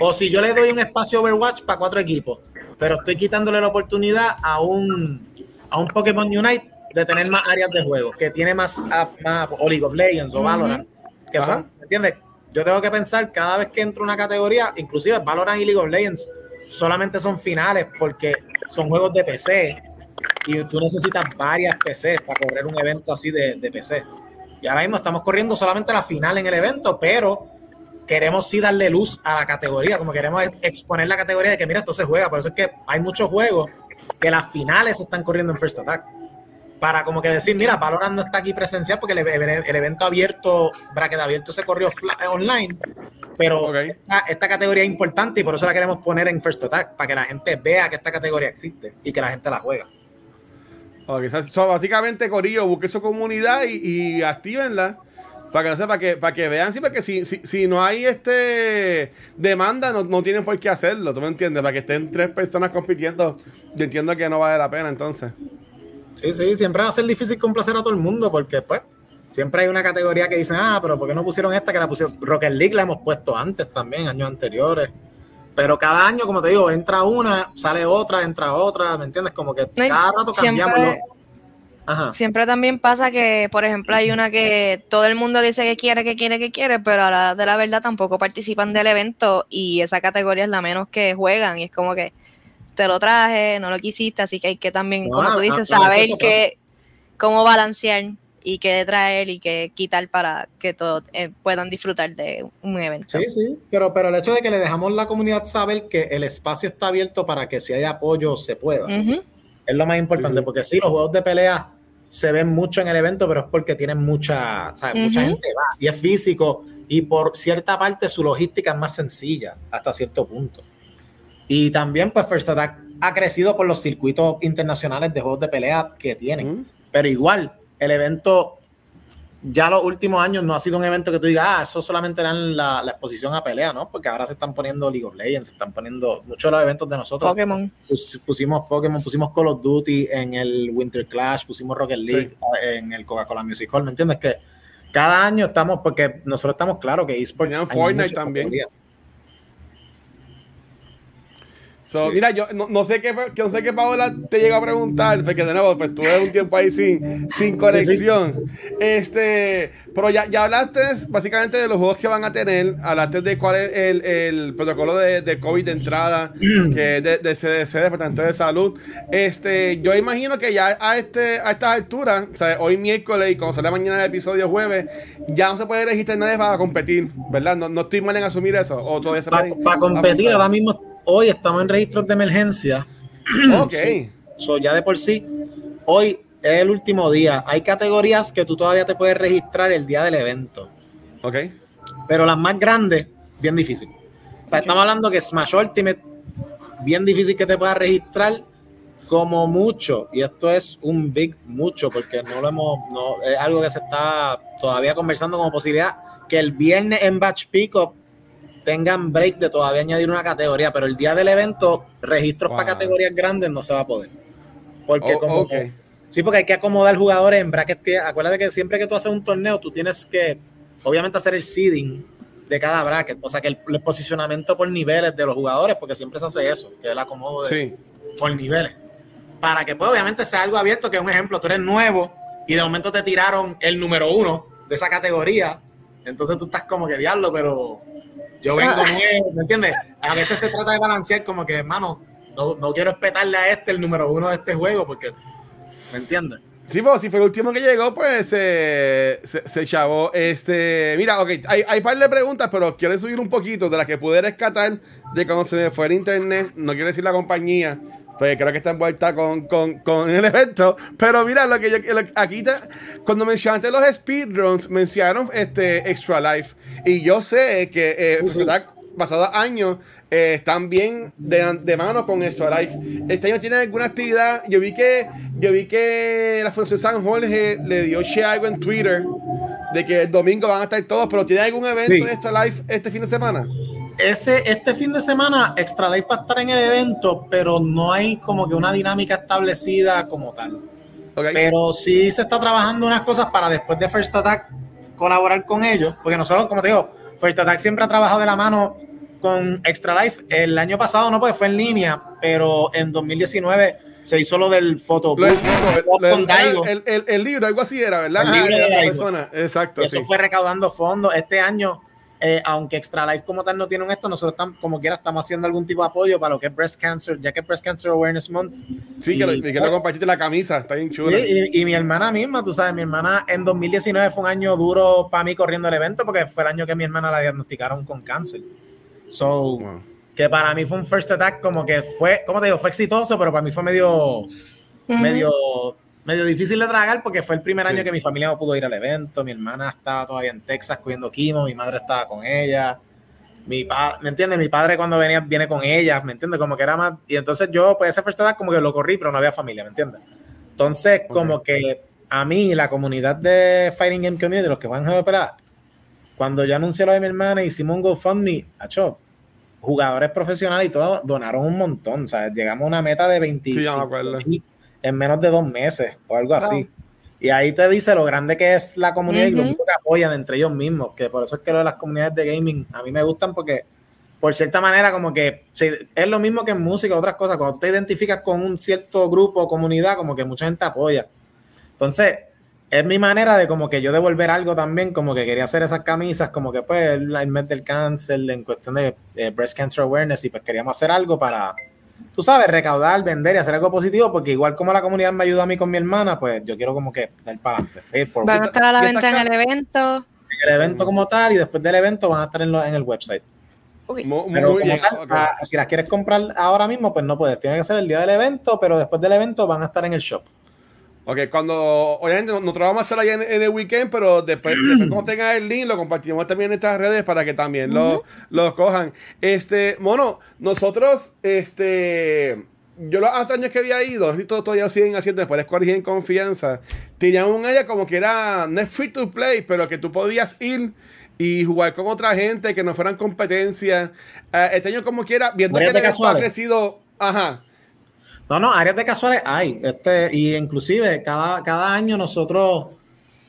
o si yo le doy un espacio Overwatch para cuatro equipos, pero estoy quitándole la oportunidad a un, a un Pokémon Unite de tener más áreas de juego, que tiene más, app- más o League of Legends o. Valorant, que Ajá. son, ¿me entiendes? Yo tengo que pensar cada vez que entro una categoría, inclusive Valorant y League of Legends, solamente son finales porque son juegos de PC y tú necesitas varias PCs para correr un evento así de, de PC. Y ahora mismo estamos corriendo solamente la final en el evento, pero queremos sí darle luz a la categoría, como queremos exponer la categoría de que mira, esto se juega. Por eso es que hay muchos juegos que las finales se están corriendo en First Attack. Para como que decir, mira, Valorant no está aquí presencial porque el, el evento abierto, bracket abierto se corrió eh, online, pero esta, esta categoría es importante y por eso la queremos poner en First Attack, para que la gente vea que esta categoría existe y que la gente la juega. So, básicamente, Corillo, busque su comunidad y, y actívenla. Para que, no sé, para que, para que vean, sí, porque si, si, si no hay este demanda, no, no tienen por qué hacerlo, ¿tú me entiendes? Para que estén tres personas compitiendo, yo entiendo que no vale la pena entonces. Sí, sí, siempre va a ser difícil complacer a todo el mundo porque, pues, siempre hay una categoría que dicen, ah, pero ¿por qué no pusieron esta que la pusieron? Rocket League la hemos puesto antes también, años anteriores. Pero cada año, como te digo, entra una, sale otra, entra otra, ¿me entiendes? Como que cada rato cambiamos. siempre- lo- Ajá. Siempre también pasa que, por ejemplo, hay una que todo el mundo dice que quiere, que quiere, que quiere, pero a la de la verdad tampoco participan del evento y esa categoría es la menos que juegan y es como que te lo traje, no lo quisiste, así que hay que también, como tú dices, saber que, cómo balancear y qué traer y qué quitar para que todos eh, puedan disfrutar de un evento. Sí, sí, pero, pero el hecho de que le dejamos la comunidad saber que el espacio está abierto para que si hay apoyo se pueda. Es lo más importante, Sí, sí. porque sí, los juegos de pelea se ven mucho en el evento, pero es porque tienen mucha, ¿sabes? mucha gente va y es físico y por cierta parte su logística es más sencilla hasta cierto punto. Y también pues First Attack ha crecido por los circuitos internacionales de juegos de pelea que tienen, pero igual el evento ya los últimos años no ha sido un evento que tú digas, ah, eso solamente era en la, la exposición a pelea, ¿no? Porque ahora se están poniendo League of Legends, se están poniendo muchos de los eventos de nosotros Pokémon. pus- pusimos Pokémon, pusimos Call of Duty en el Winter Clash, pusimos Rocket League eh, en el Coca-Cola Music Hall, ¿me entiendes? Que cada año estamos, porque nosotros estamos claros que esports. Fortnite también. categorías. So, Sí. Mira, yo no, no sé qué no sé qué Paola te llegó a preguntar, porque de nuevo, pues tuve un tiempo ahí sin, sin conexión. Este, pero ya, ya hablaste básicamente de los juegos que van a tener, hablaste de cuál es el, el protocolo de, de COVID de entrada, que es de, de CDC, Departamento de Salud. Este, yo imagino que ya a este, a estas alturas, o sea, hoy miércoles y cuando sale mañana el episodio jueves, ya no se puede registrar nadie para competir, ¿verdad? No, no estoy mal en asumir eso, o todavía se Para pueden competir, ahora mismo, hoy estamos en registros de emergencia. [clears throat] Ok. Sí. So, ya de por sí, hoy es el último día. Hay categorías que tú todavía te puedes registrar el día del evento. Ok. Pero las más grandes, bien difícil. O sea, estamos hablando que Smash Ultimate, bien difícil que te puedas registrar como mucho. Y esto es un big mucho, porque no lo hemos, no, es algo que se está todavía conversando como posibilidad. Que el viernes en Batch Pickup tengan break de todavía añadir una categoría, pero el día del evento, registros Wow. para categorías grandes no se va a poder. Porque Oh, como, ok. Sí, porque hay que acomodar jugadores en brackets. Que, acuérdate que siempre que tú haces un torneo, tú tienes que, obviamente, hacer el seeding de cada bracket. O sea, que el, el posicionamiento por niveles de los jugadores, porque siempre se hace eso, que es el acomodo de, Sí. por niveles. Para que, pues, obviamente, sea algo abierto, que un ejemplo, tú eres nuevo y de momento te tiraron el número uno de esa categoría. Entonces tú estás como que diablo, pero yo vengo Ah. nuevo, ¿me entiendes? A veces se trata de balancear como que, hermano, no, no quiero espetarle a este el número uno de este juego, porque, ¿me entiendes? Sí, pues si fue el último que llegó, pues eh, se, se chavó. Este, mira, ok, hay, hay par de preguntas, pero quiero subir un poquito de las que pude rescatar de cuando se me fue el internet. No quiero decir la compañía, pues creo que está envuelta con, con, con el evento. Pero mira, lo que yo, lo- aquí te- cuando mencionaste los speedruns, mencionaron este Extra Life. Y yo sé que eh, será pasados años eh, están bien de, de mano con Extra Life. Este año tienen alguna actividad. Yo vi que yo vi que la Fundación San Jorge le dio share algo en Twitter de que el domingo van a estar todos, pero ¿tiene algún evento Sí. de Extra Life este fin de semana? Ese, este fin de semana, Extra Life va a estar en el evento, pero no hay como que una dinámica establecida como tal. Pero sí se está trabajando unas cosas para después de First Attack colaborar con ellos, porque nosotros, como te digo, First Attack siempre ha trabajado de la mano con Extra Life. El año pasado no, porque fue en línea, pero en 2019 se hizo lo del Daigo. el, el- el libro, algo así era, ¿verdad? El libro Ah, de la persona. Exacto, Y eso sí. fue recaudando fondos. Este año, eh, aunque Extra Life como tal no tiene un esto, nosotros estamos, como quiera estamos haciendo algún tipo de apoyo para lo que es Breast Cancer, ya que es Breast Cancer Awareness Month. Sí, que, lo, y- que lo compartiste la camisa, está bien Sí, chula. y, y mi hermana misma, tú sabes, mi hermana en 2019 fue un año duro para mí corriendo el evento porque fue el año que mi hermana la diagnosticaron con cáncer. So, Wow. que para mí fue un first attack como que fue, ¿cómo te digo? Fue exitoso, pero para mí fue medio, medio, medio difícil de tragar porque fue el primer Sí. año que mi familia no pudo ir al evento. Mi hermana estaba todavía en Texas cogiendo quimo, mi madre estaba con ella. Mi pa ¿me entiendes? Mi padre cuando venía viene con ella, ¿me entiendes? Como que era más. Y entonces yo, pues ese first como que lo corrí, pero no había familia, ¿me entiendes? Entonces, Ok. como que a mí, la comunidad de Fighting Game Community, los que van a operar, cuando yo anuncié lo de mi hermana, hicimos un GoFundMe, acho, jugadores profesionales y todo donaron un montón. O sea, llegamos a una meta de 25 Sí, en menos de dos meses o algo así. Y ahí te dice lo grande que es la comunidad y lo mucho que apoyan entre ellos mismos. Que por eso es que lo de las comunidades de gaming a mí me gustan porque, por cierta manera, como que es lo mismo que en música, otras cosas. Cuando te identificas con un cierto grupo o comunidad, como que mucha gente apoya. Entonces, es mi manera de como que yo devolver algo también, como que quería hacer esas camisas, como que pues el, mes del cáncer en cuestión de eh, breast cancer awareness y pues queríamos hacer algo para, tú sabes, recaudar, vender y hacer algo positivo, porque igual como la comunidad me ayuda a mí con mi hermana, pues yo quiero como que dar para adelante. Van a estar a la ¿Y venta en el evento. el evento como tal y después del evento van a estar en, lo- en el website. Muy, Pero como bien. tal, ah, si las quieres comprar ahora mismo, pues no puedes. Tiene que ser el día del evento, pero después del evento van a estar en el shop. Ok, cuando obviamente no- nosotros vamos a estar ahí en, en el weekend, pero después, después [clears throat] cuando tenga el link, lo compartimos también en estas redes para que también lo, lo cojan. Este, mono, nosotros, este, yo los años que había ido, todos todavía lo siguen haciendo, después les en confianza. Tenían un área como que era, no es free to play, pero que tú podías ir y jugar con otra gente que no fueran competencia. Eh, este año como quiera, viendo que el ha crecido, ajá. No, no, áreas de casuales hay. Este, y inclusive cada, cada año nosotros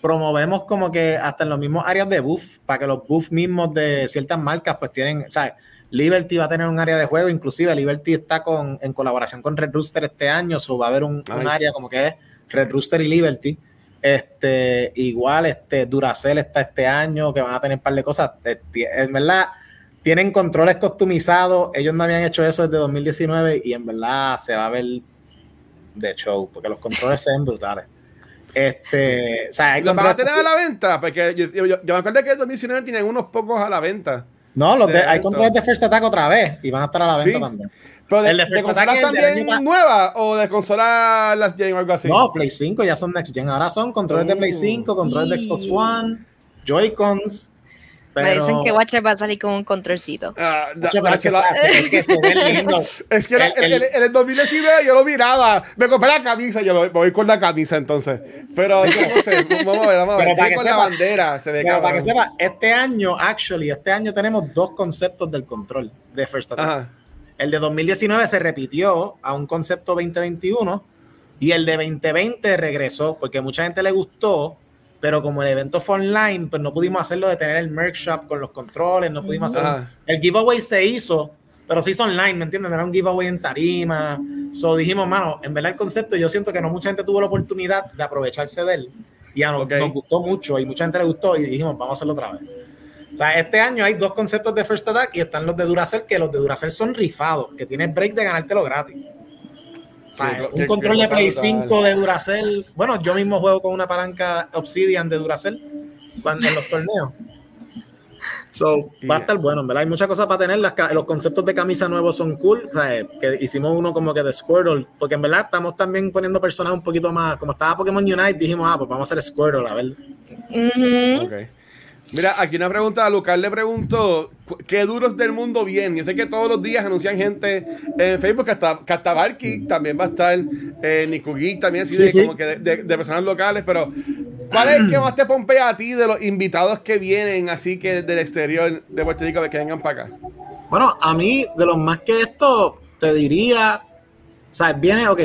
promovemos como que hasta en los mismos áreas de buff, para que los buff mismos de ciertas marcas pues tienen, o sea, Liberty va a tener un área de juego, inclusive Liberty está con, en colaboración con Red Rooster este año, so va a haber un, área como que es Red Rooster y Liberty. Este, igual, este, Duracell está este año, que van a tener un par de cosas. Este, En verdad, tienen controles customizados. Ellos no habían hecho eso desde 2019 y en verdad se va a ver de show, porque los controles se ven brutales. Este, o sea, hay ¿Los van a tener a la venta? Porque yo, yo- yo me acuerdo que en 2019 tenían unos pocos a la venta. No, los de- hay controles de First Attack otra vez y van a estar a la venta Sí. también. Pero de, El de de First consolas también nuevas o de consolas las Gen o algo así. No, Play 5 ya son Next Gen. Ahora son controles de Play Oh. 5, controles de Xbox One, Joy-Cons. Me Pero, dicen que Watcher va a salir con un controlcito. Ah, da- da- es que la- es que se ven lindos. [laughs] Es que la- El- el- el- el- en el 2019 yo lo miraba, me compré la camisa, yo me voy con la camisa entonces. Pero yo no sé, [laughs] vamos a ver, vamos a ver. Pero para que con la sepa- bandera, se ve Pero para que sepa, este año, actually, este año tenemos dos conceptos del control de First Attack. Ajá. El de 2019 se repitió a un concepto 2021 y el de 2020 regresó porque mucha gente le gustó, pero como el evento fue online, pues no pudimos hacerlo de tener el merch shop con los controles, no pudimos hacer Ajá. el giveaway se hizo, pero se hizo online, ¿me entiendes? Era un giveaway en tarima. So dijimos, mano, en verdad el concepto yo siento que no mucha gente tuvo la oportunidad de aprovecharse de él y a nos, Ok. nos gustó mucho y mucha gente le gustó y dijimos, vamos a hacerlo otra vez. O sea, este año hay dos conceptos de First Attack y están los de Duracell, que los de Duracell son rifados, que tienes break de ganártelo gratis. Sí, un control de Play brutal. 5 de Duracell. Bueno, yo mismo juego con una palanca Obsidian de Duracell cuando, en los torneos. So, va a estar bueno, en verdad. Hay muchas cosas para tener. Las, los conceptos de camisa nuevos son cool. O sea, que hicimos uno como que de Squirtle, porque en verdad estamos también poniendo personajes un poquito más. Como estaba Pokémon Unite, dijimos, ah, pues vamos a hacer Squirtle, a ver. Mira, aquí una pregunta, Lucas le preguntó, cu- ¿qué duros del mundo vienen? Yo sé que todos los días anuncian gente en Facebook, que hasta, que hasta Barky también va a estar, eh, Nico Geek también, así Sí, de, sí. como que de, de- de personas locales, pero ¿cuál es el que [clears throat] más te pompea a ti de los invitados que vienen así que del exterior de Puerto Rico que vengan para acá? Bueno, a mí, de los más que esto, te diría, ¿sabes? Viene, ok,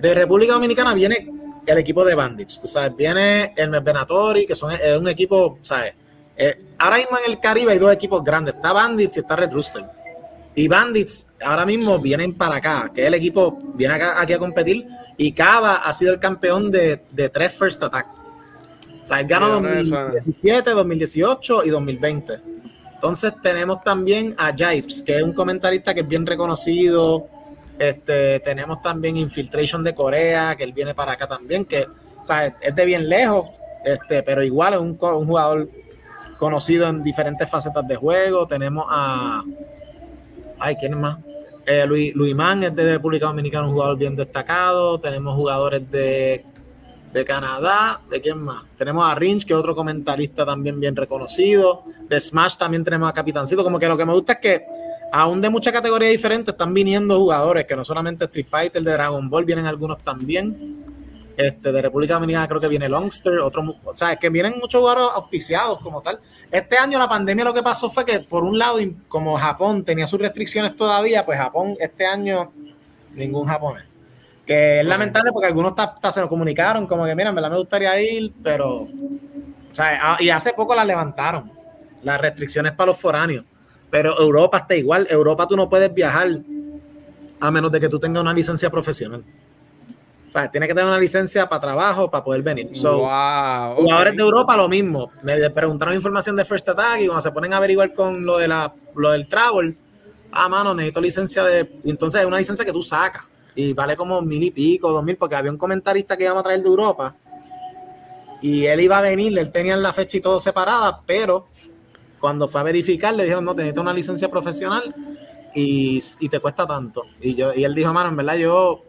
de República Dominicana viene el equipo de Bandits, tú sabes, viene el Venatori, que son, es un equipo, ¿sabes? Eh, ahora mismo en el Caribe hay dos equipos grandes, está Bandits y está Red Rooster. Y Bandits ahora mismo vienen para acá, que el equipo viene acá, aquí a competir, y Cava ha sido el campeón de, de tres First Attack. O sea, él ganó Sí, ahora me suena. 2017, 2018 y 2020. Entonces tenemos también a Jipes, que es un comentarista que es bien reconocido. Este, tenemos también Infiltration de Corea, que él viene para acá también, que o sea, es de bien lejos, este, pero igual es un jugador conocido en diferentes facetas de juego. Tenemos a. Ay, ¿quién más? Eh, Luis, Luis Man es de República Dominicana, un jugador bien destacado. Tenemos jugadores de, de Canadá. ¿De quién más? Tenemos a Rinch, que es otro comentarista también bien reconocido. De Smash también tenemos a Capitancito. Como que lo que me gusta es que, aún de muchas categorías diferentes, están viniendo jugadores, que no solamente Street Fighter, de Dragon Ball, vienen algunos también. Este, de República Dominicana creo que viene Longster, otro, o sea, es que vienen muchos jugadores auspiciados como tal. Este año la pandemia lo que pasó fue que por un lado, como Japón tenía sus restricciones todavía, pues Japón este año ningún japonés. Que es lamentable porque algunos hasta, hasta se lo comunicaron como que mira, en verdad me gustaría ir, pero o sea, ah, y hace poco las levantaron, las restricciones para los foráneos. Pero Europa está igual, Europa tú no puedes viajar a menos de que tú tengas una licencia profesional. O sea, tienes que tener una licencia para trabajo para poder venir. So, wow. ok. Jugadores de Europa lo mismo. Me preguntaron información de First Attack y cuando se ponen a averiguar con lo de la lo del travel, ah, mano, necesito licencia de. Entonces es una licencia que tú sacas y vale como mil y pico, dos mil, porque había un comentarista que íbamos a traer de Europa y él iba a venir, él tenía la fecha y todo separada, pero cuando fue a verificar le dijeron, no, te necesitas una licencia profesional y, y te cuesta tanto. Y yo y él dijo, mano, en verdad yo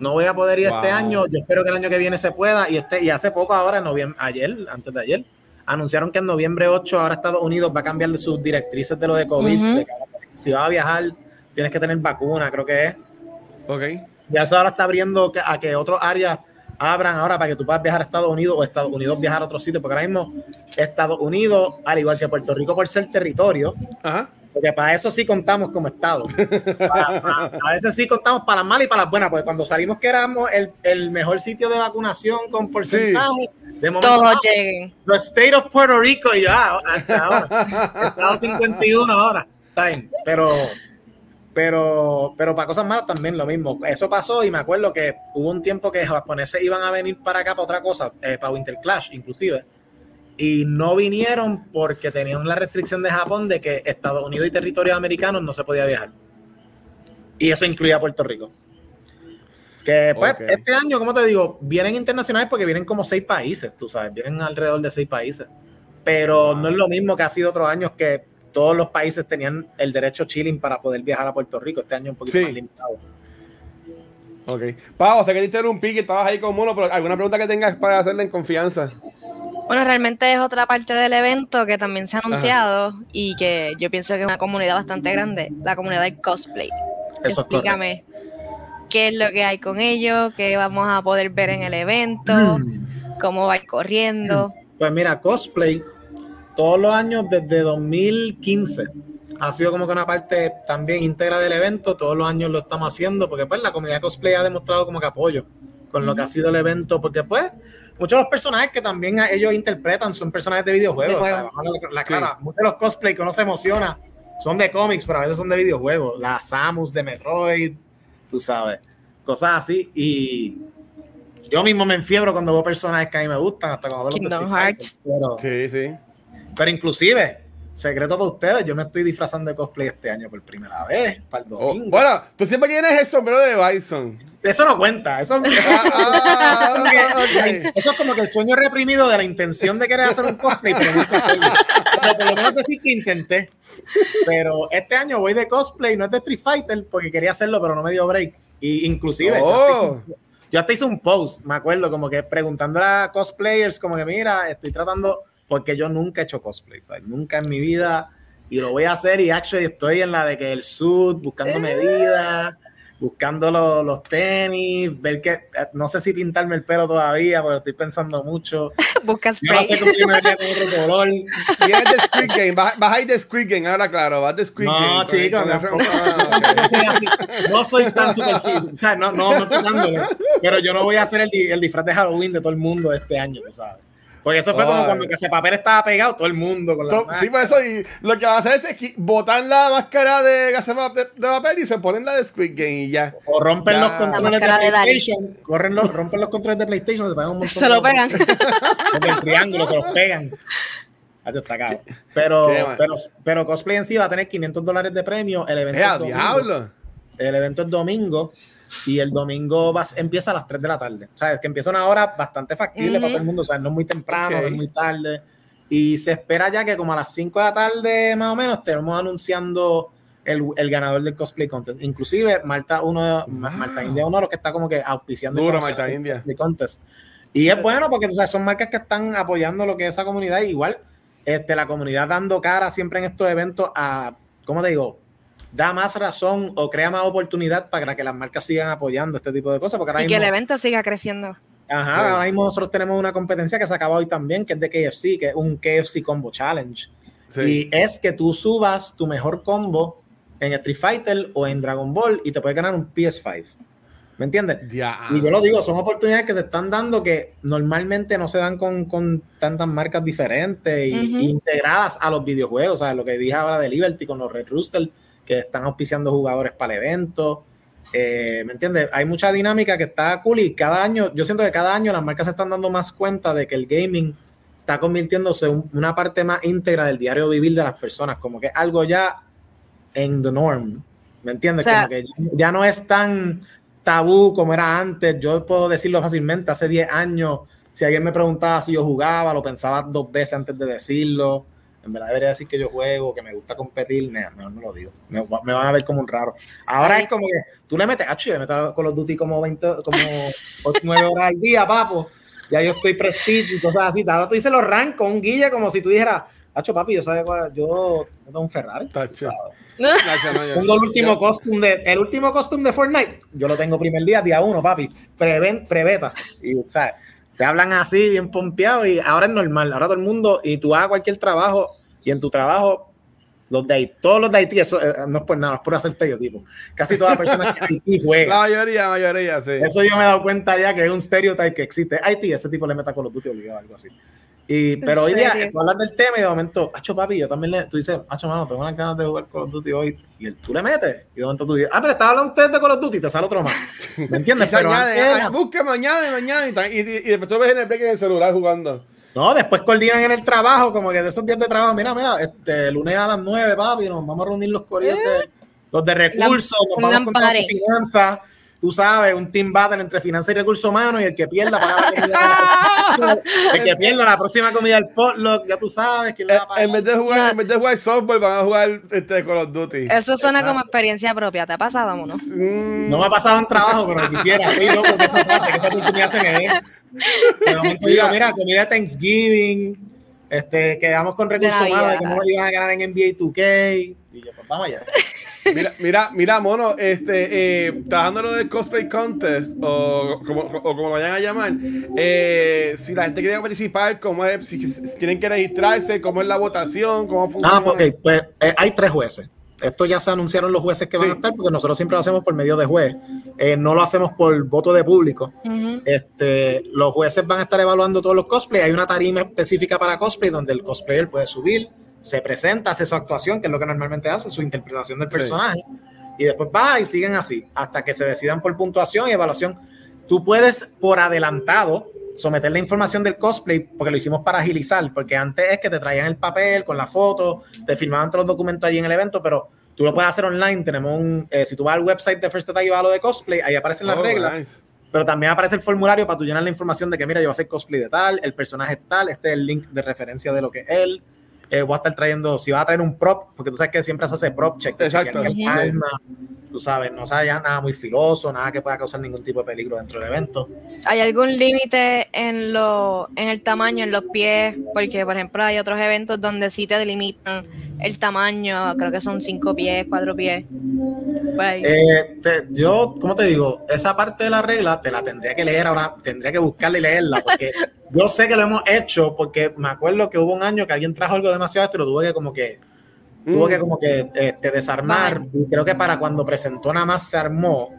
no voy a poder ir este año, yo espero que el año que viene se pueda. Y este y hace poco, ahora en noviembre, ayer, antes de ayer, anunciaron que en noviembre 8 ahora Estados Unidos va a cambiar de sus directrices de lo de COVID. De que si vas a viajar, tienes que tener vacuna, creo que es. Ok. Ya eso ahora está abriendo que- a que otras áreas abran ahora para que tú puedas viajar a Estados Unidos o Estados Unidos viajar a otro sitio, porque ahora mismo Estados Unidos, al igual que Puerto Rico por ser territorio, Ajá. Porque para eso sí contamos como Estado. Para- para- a veces sí contamos para las malas y para las buenas, porque cuando salimos que éramos el, el mejor sitio de vacunación con porcentaje, de momento, Todos ah, lleguen. the state of Puerto Rico, y ya, ah, chaval, Estado 51 ahora, está bien, pero, pero, pero para cosas malas también lo mismo. Eso pasó y me acuerdo que hubo un tiempo que japoneses iban a venir para acá para otra cosa, eh, para Winter Clash inclusive, y no vinieron porque tenían la restricción de Japón de que Estados Unidos y territorios americanos no se podía viajar. Y eso incluía Puerto Rico. Que pues este año, como te digo, vienen internacionales porque vienen como seis países, tú sabes, vienen alrededor de seis países. Pero no es lo mismo que ha sido otros años que todos los países tenían el derecho chilling para poder viajar a Puerto Rico. Este año un poquito Sí. más limitado. Ok. Pau, sé que te interrumpí, que estabas ahí con mono, pero alguna pregunta que tengas para hacerle en confianza. Bueno, realmente es otra parte del evento que también se ha anunciado y que yo pienso que es una comunidad bastante grande, la comunidad del cosplay. Eso. Explícame qué es lo que hay con ellos, qué vamos a poder ver en el evento, Mm. cómo va corriendo. Pues mira, cosplay, todos los años desde 2015 ha sido como que una parte también íntegra del evento, todos los años lo estamos haciendo, porque pues la comunidad cosplay ha demostrado como que apoyo con lo que ha sido el evento, porque pues muchos de los personajes que también a- ellos interpretan son personajes de videojuegos, o sea, la, la clara, muchos de los cosplay que uno se emociona son de cómics, pero a veces son de videojuegos, la Samus de Metroid, tú sabes, cosas así, y yo mismo me enfiebro cuando veo personajes que a mí me gustan, hasta cuando veo los de Kingdom Hearts. pero- Sí, sí. pero inclusive, secreto para ustedes, yo me estoy disfrazando de cosplay este año por primera vez, para el Oh, domingo. bueno, tú siempre tienes el sombrero de Bison. Eso no cuenta, eso, [laughs] eso- Ah, ok. eso es como que el sueño reprimido de la intención de querer hacer un cosplay, pero nunca hacerlo. Pero por lo menos decir que intenté. Pero este año voy de cosplay, no es de Street Fighter, porque quería hacerlo, pero no me dio break. Y inclusive, yo hasta hice Oh. yo hasta hice un post, me acuerdo, como que preguntando a cosplayers, como que mira, estoy tratando, porque yo nunca he hecho cosplay, ¿sabes? nunca en mi vida, y lo voy a hacer, y actually estoy en la de que el suit, buscando medidas, buscando lo- los tenis, ver que, eh, no sé si pintarme el pelo todavía, porque estoy pensando mucho, [laughs] Busca yo no sé cómo yo me vería con otro color, Vienes de Squid Game, vas, a ir de Squid Game, ahora claro, vas de Squid Game. No, con- chico, con el- tampoco, Ah, ok. [laughs] no soy. No tan superficial. O sea, no, no, no estoy dándole. Pero yo no voy a hacer el, el disfraz de Halloween de todo el mundo este año, tú sabes. Porque eso fue como cuando que ese papel estaba pegado, todo el mundo con la To- Sí, por eso, y lo que van a hacer es que botan la máscara de gas de, de- papel y se ponen la de Squid Game y ya. O rompen Ya. los controles de. PlayStation, corren los, rompen los controles de PlayStation, se pegan un montón Se lo pegan. Con el triángulo, se los pegan. Ah, está caro. Pero, pero, pero cosplay en sí va a tener 500 dólares de premio. El evento ¡Eh, es domingo. diablo! El evento es domingo y el domingo empieza a las 3 de la tarde. O sea, es que empieza una hora bastante factible Ujú. para todo el mundo. O sea, no es muy temprano, Ok. no es muy tarde. Y se espera ya que como a las 5 de la tarde más o menos estemos anunciando el, el ganador del cosplay contest. Inclusive Marta, uno, Ma- Marta India, uno de los que está como que auspiciando el Duro, concepto Marta India. contest. Y es bueno porque o sea, son marcas que están apoyando lo que es esa comunidad. Igual, este, la comunidad dando cara siempre en estos eventos a, ¿cómo te digo? Da más razón o crea más oportunidad para que las marcas sigan apoyando este tipo de cosas. Porque ahora Y que el mismo, evento siga creciendo. ajá, Sí. ahora mismo nosotros tenemos una competencia que se acaba hoy también, que es de KFC, que es un KFC Combo Challenge. Sí. Y es que tú subas tu mejor combo en Street Fighter o en Dragon Ball y te puedes ganar un PS5. ¿Me entiendes? Ya. Y yo lo digo, son oportunidades que se están dando que normalmente no se dan con, con tantas marcas diferentes y, Ujú. y integradas a los videojuegos. O sea, lo que dije ahora de Liberty con los Red Rooster, que están auspiciando jugadores para el evento. Eh, ¿Me entiendes? Hay mucha dinámica que está cool y cada año, yo siento que cada año las marcas se están dando más cuenta de que el gaming está convirtiéndose en una parte más íntegra del diario vivir de las personas, como que algo ya en the norm. ¿Me entiendes? O sea- como que ya no es tan tabú como era antes. Yo puedo decirlo fácilmente, hace 10 años, si alguien me preguntaba si yo jugaba, lo pensaba dos veces antes de decirlo. En verdad debería decir que yo juego, que me gusta competir, no, no, no lo digo. Me, me van a ver como un raro. Ahora es como que tú le metes, ah, yo le meto Call of Duty como 20, como [laughs] 9 horas al día, papo. Ya yo estoy prestige y cosas así. Ahora tú dices los rank con un guille como si tú dijeras, Hacho, papi, yo sabía cuál, yo tengo un Ferrari. Tacho. ¿sabes? [laughs] Tengo el último costume de, el último costume de Fortnite. Yo lo tengo primer día, día uno, papi. Preven, prebeta. Y, ¿sabes? Te hablan así, bien pompeado, y ahora es normal. Ahora todo el mundo, y tú a cualquier trabajo, y en tu trabajo, los de Haití- todos los de Haití, eso eh, no es por nada, es por hacer estereotipo. Casi toda persona que [laughs] Haití La juega. mayoría, la mayoría, sí. Eso yo me he dado cuenta ya que es un stereotype que existe. Haití, ese tipo le meta con los Duty obligado, algo así. Y, [laughs] pero hoy día, tú hablas del tema y de momento, Hacho papi, yo también le, tú dices, Hacho mano, tengo unas ganas de jugar Call of Duty hoy. Y el, tú le metes. Y de momento tú dices, ah, pero estaba hablando usted de Call of Duty, te sale otro más. [laughs] ¿Me entiendes? Pero añade, ah, busca mañana y mañana y, y, y- después tú ves en el break en el celular jugando. No, después coordinan en el trabajo, como que de esos días de trabajo, mira, mira, este lunes a las 9, papi, nos vamos a reunir los corrientes, los de recursos, nos un vamos con lampare. las finanzas, tú sabes, un team battle entre finanzas y recursos humanos y el que pierda paga la comida. el que pierda la próxima comida del potluck, ya tú sabes que le va a pagar. En vez de jugar, No. en vez de jugar softball, van a jugar este, Call of Duty. Eso suena Exacto. como experiencia propia. ¿Te ha pasado, mono? Mm, No me ha pasado en trabajo, pero quisiera. Estoy loco que eso pase, que esa oportunidad se me dé. De momento digo, Mira. comida de Thanksgiving, este, quedamos con recursos humanos de cómo iban a ganar en NBA 2K. Y yo, pues vamos allá. Mira, mira, mira, mono, este, eh, trabajando lo del cosplay contest, o como, o como lo vayan a llamar, eh, si la gente quiere participar, cómo es, si, si tienen que registrarse, cómo es la votación, cómo funciona. Ah, ok, pues eh, hay tres jueces. Esto ya se anunciaron los jueces que van Sí. a estar, porque nosotros siempre lo hacemos por medio de juez. Eh, no lo hacemos por voto de público. Este, los jueces van a estar evaluando todos los cosplays. Hay una tarima específica para cosplay donde el cosplayer puede subir, se presenta, hace su actuación, que es lo que normalmente hace, su interpretación del Sí. personaje, y después va y siguen así, hasta que se decidan por puntuación y evaluación. Tú puedes, por adelantado, someter la información del cosplay, porque lo hicimos para agilizar, porque antes es que te traían el papel con la foto, te firmaban todos los documentos allí en el evento, pero tú lo puedes hacer online. Tenemos un, eh, si tú vas al website de First Attack y vas a lo de cosplay, ahí aparecen las Oh, reglas. nice. Pero también aparece el formulario para tú llenar la información de que, mira, yo voy a hacer cosplay de tal, el personaje es tal, este es el link de referencia de lo que es él. Eh, voy a estar trayendo, si vas a traer un prop, porque tú sabes que siempre se hace prop check. Exacto. el alma, tú sabes, no sabes ya nada muy filoso, nada que pueda causar ningún tipo de peligro dentro del evento. ¿Hay algún límite en lo, en el tamaño, en los pies? Porque, por ejemplo, hay otros eventos donde sí te delimitan el tamaño, creo que son cinco pies, cuatro pies. Eh, te- yo, ¿cómo te digo? Esa parte de la regla te la tendría que leer ahora, tendría que buscarla y leerla, porque [laughs] yo sé que lo hemos hecho, porque me acuerdo que hubo un año que alguien trajo algo demasiado esto y lo tuve que como que tuvo Mm. que como que este, desarmar y creo que para cuando presentó nada más se armó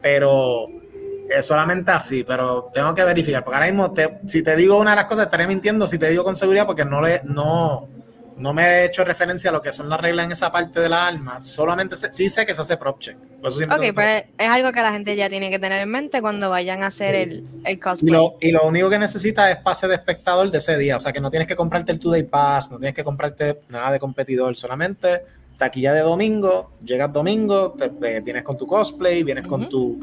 pero eh, solamente así pero tengo que verificar porque ahora mismo te- si te digo una de las cosas estaré mintiendo si te digo con seguridad porque no le no no me he hecho referencia a lo que son las reglas en esa parte de las armas solamente sé- sí sé que se hace prop check eso Ok, tengo- pues es algo que la gente ya tiene que tener en mente cuando vayan a hacer el, el y cosplay. lo, y lo único que necesitas es pase de espectador de ese día. O sea que no tienes que comprarte el Today Pass, no tienes que comprarte nada de competidor, solamente taquilla de domingo, llegas domingo, te, vienes con tu cosplay, vienes con tu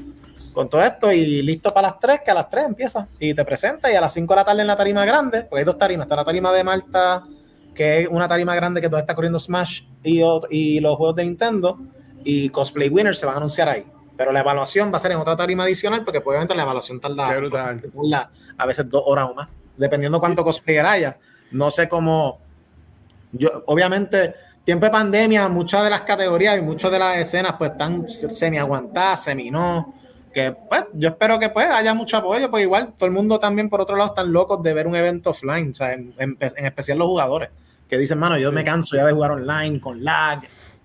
con todo esto y listo para las 3, que a las 3 empieza. Y te presentas y a las 5 de la tarde en la tarima grande, porque hay dos tarimas, está la tarima de Malta, que es una tarima grande que todavía está corriendo Smash y, los juegos de Nintendo, y Cosplay Winners se van a anunciar ahí. Pero la evaluación va a ser en otra tarima adicional, porque obviamente la evaluación tarda a veces dos horas o más, dependiendo cuánto cosplayer haya. No sé cómo. Yo, obviamente, tiempo de pandemia, muchas de las categorías y muchas de las escenas pues están semi aguantadas, semi no. Que pues yo espero que pues haya mucho apoyo, pues igual todo el mundo también por otro lado están locos de ver un evento offline, o sea, en, en- en especial los jugadores, que dicen, mano, yo Sí. me canso ya de jugar online, con lag,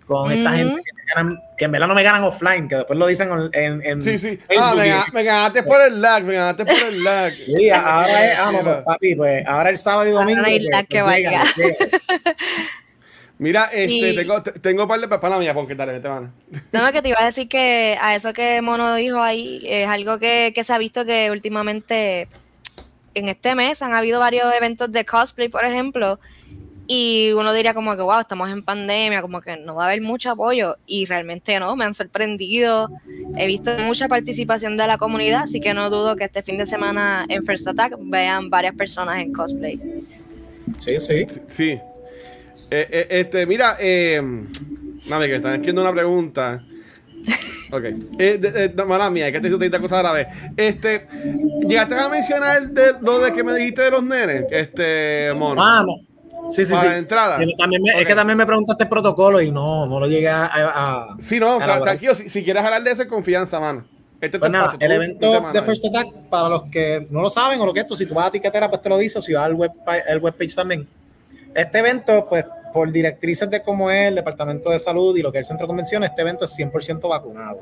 con esta gente que, me ganan- que en verdad no me ganan offline, que después lo dicen en... en Sí, sí. Ah, me, ganaste por el lag, me ganaste por el lag. [laughs] Sí, ahora es, ah, no, pues, papi, pues ahora el sábado y domingo. no hay pues, lag que pues, valga. llega, llega. [laughs] Mira, este, Y- tengo, te- tengo un par de para mía, porque dale, vete, mano. No, no, que te iba a decir que a eso que Mono dijo ahí es algo que, que se ha visto que últimamente en este mes han habido varios eventos de cosplay, por ejemplo, y uno diría como que, wow, estamos en pandemia, como que no va a haber mucho apoyo, y realmente no, me han sorprendido, he visto mucha participación de la comunidad, así que no dudo que este fin de semana en First Attack vean varias personas en cosplay. Sí, sí. Sí. Eh, eh, este, mira, eh, mami, que me están escribiendo una pregunta. Ok. Eh, de, de- mala mía, que te hice 30 cosas a la vez. Este, llegaste a mencionar de, lo de que me dijiste de los nenes, este, mono. Ah, no. Sí, sí, para sí. la entrada. Pero también me- Ok. Es que también me preguntaste el protocolo y no, no lo llegué a. a- Sí, no, a tra- elaborar. tranquilo, si, si quieres hablar de eso, confianza, mano. Este Pues nada, el tú- evento tú de. First Attack, para los que no lo saben o lo que esto, si tú vas a tiquetera, pues te lo dice, o si vas al web, el webpage también. Este evento, pues, por directrices de cómo es el Departamento de Salud y lo que es el Centro de Convenciones, este evento es 100% vacunado.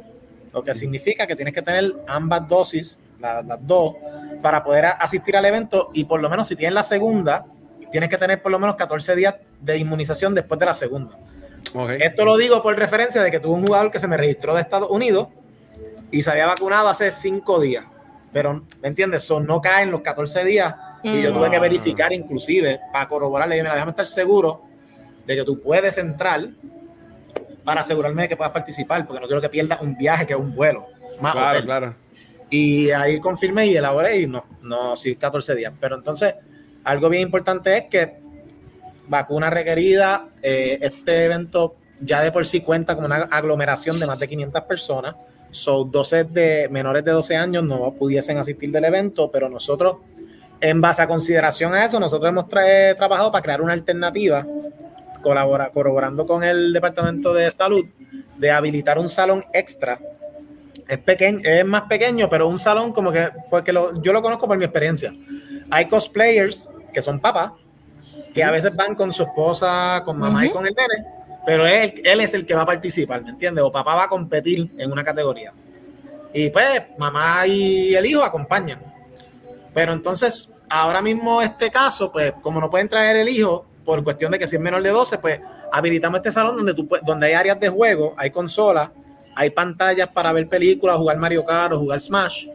Lo que significa que tienes que tener ambas dosis, la- las dos, para poder asistir al evento y por lo menos si tienes la segunda, tienes que tener por lo menos 14 días de inmunización después de la segunda. Esto lo digo por referencia de que tuve un jugador que se me registró de Estados Unidos y se había vacunado hace cinco días. Pero, ¿me entiendes? Eso no cae en los 14 días y yo Mm. tuve que Ah. verificar inclusive para corroborarle, dije, "Mira, déjame estar seguro de que tú puedes entrar para asegurarme de que puedas participar, porque no quiero que pierdas un viaje que es un vuelo. más Claro, hotel. claro. Y ahí confirmé y elaboré y no, no, sí, 14 días. Pero entonces, algo bien importante es que vacuna requerida, eh, este evento ya de por sí cuenta con una aglomeración de más de 500 personas. Son 12 de menores de 12 años no pudiesen asistir del evento, pero nosotros, en base a consideración a eso, nosotros hemos tra- trabajado para crear una alternativa, colabora, corroborando con el Departamento de Salud, de habilitar un salón extra es pequeño, es más pequeño, pero un salón como que, porque lo- yo lo conozco por mi experiencia. Hay cosplayers que son papás, que a veces van con su esposa, con mamá y con el nene, pero él, él es el que va a participar, ¿me entiendes? O papá va a competir en una categoría. Y pues mamá y el hijo acompañan. Pero entonces, ahora mismo este caso, pues como no pueden traer el hijo, por cuestión de que si es menor de 12, pues habilitamos este salón donde, tú, donde hay áreas de juego, hay consolas, hay pantallas para ver películas, jugar Mario Kart o jugar Smash.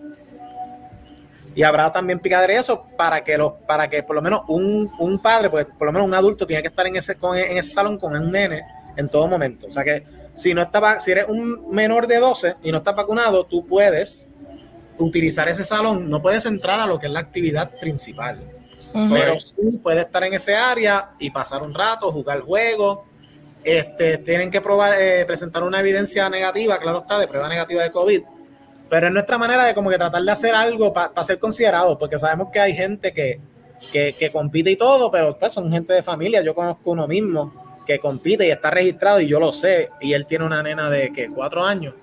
Y habrá también picadera eso para que los, para que por lo menos un, un padre, pues por lo menos un adulto tiene que estar en ese, con- en ese salón con un nene en todo momento. O sea que si no está, si eres un menor de 12 y no estás vacunado, tú puedes utilizar ese salón, no puedes entrar a lo que es la actividad principal. Pero sí puede estar en ese área y pasar un rato, jugar juegos. Este, tienen que probar, eh, presentar una evidencia negativa, claro está, de prueba negativa de COVID. Pero es nuestra manera de como que tratar de hacer algo para ser considerado, porque sabemos que hay gente que, que, que compite y todo, pero pues son gente de familia. Yo conozco uno mismo que compite y está registrado y yo lo sé. Y él tiene una nena de que cuatro años.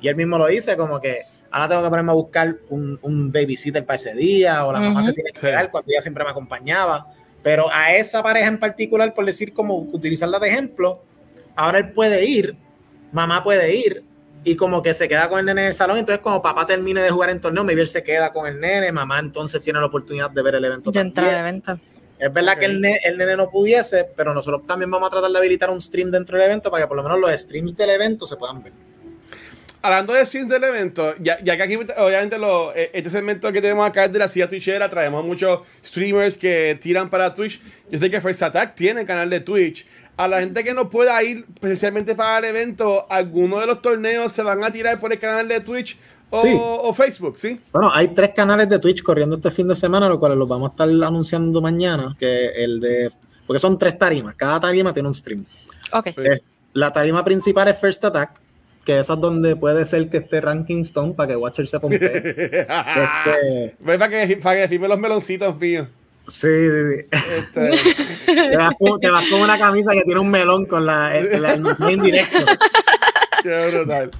Y él mismo lo dice como que ahora tengo que ponerme a buscar un, un babysitter para ese día o la mamá Ujú. se tiene que Sí. quedar cuando ella siempre me acompañaba. Pero a esa pareja en particular, por decir como utilizarla de ejemplo, ahora él puede ir, mamá puede ir y como que se queda con el nene en el salón. Entonces, como papá termine de jugar en torneo, maybe él se queda con el nene, mamá entonces tiene la oportunidad de ver el evento. De entrar al evento. Es verdad que el, ne- el nene no pudiese, pero nosotros también vamos a tratar de habilitar un stream dentro del evento para que por lo menos los streams del evento se puedan ver. Hablando de streams del evento, ya, ya que aquí obviamente lo, eh, este segmento que tenemos acá es de la silla twitchera, traemos muchos streamers que tiran para Twitch. Yo sé que First Attack tiene canal de Twitch. A la gente que no pueda ir presencialmente para el evento, ¿alguno de los torneos se van a tirar por el canal de Twitch o, Sí. o Facebook? ¿Sí? Bueno, hay tres canales de Twitch corriendo este fin de semana, los cuales los vamos a estar anunciando mañana, que el de... Porque son tres tarimas, cada tarima tiene un stream. Ok. Eh, La tarima principal es First Attack, que esa es donde puede ser que esté Ranking Stone para que Watcher se pompe. [laughs] este, para que, para que firme los meloncitos míos. Sí, sí, sí. Este, [laughs] Te, vas con, te vas con una camisa que tiene un melón con la, el, el, el mensaje en directo. qué brutal.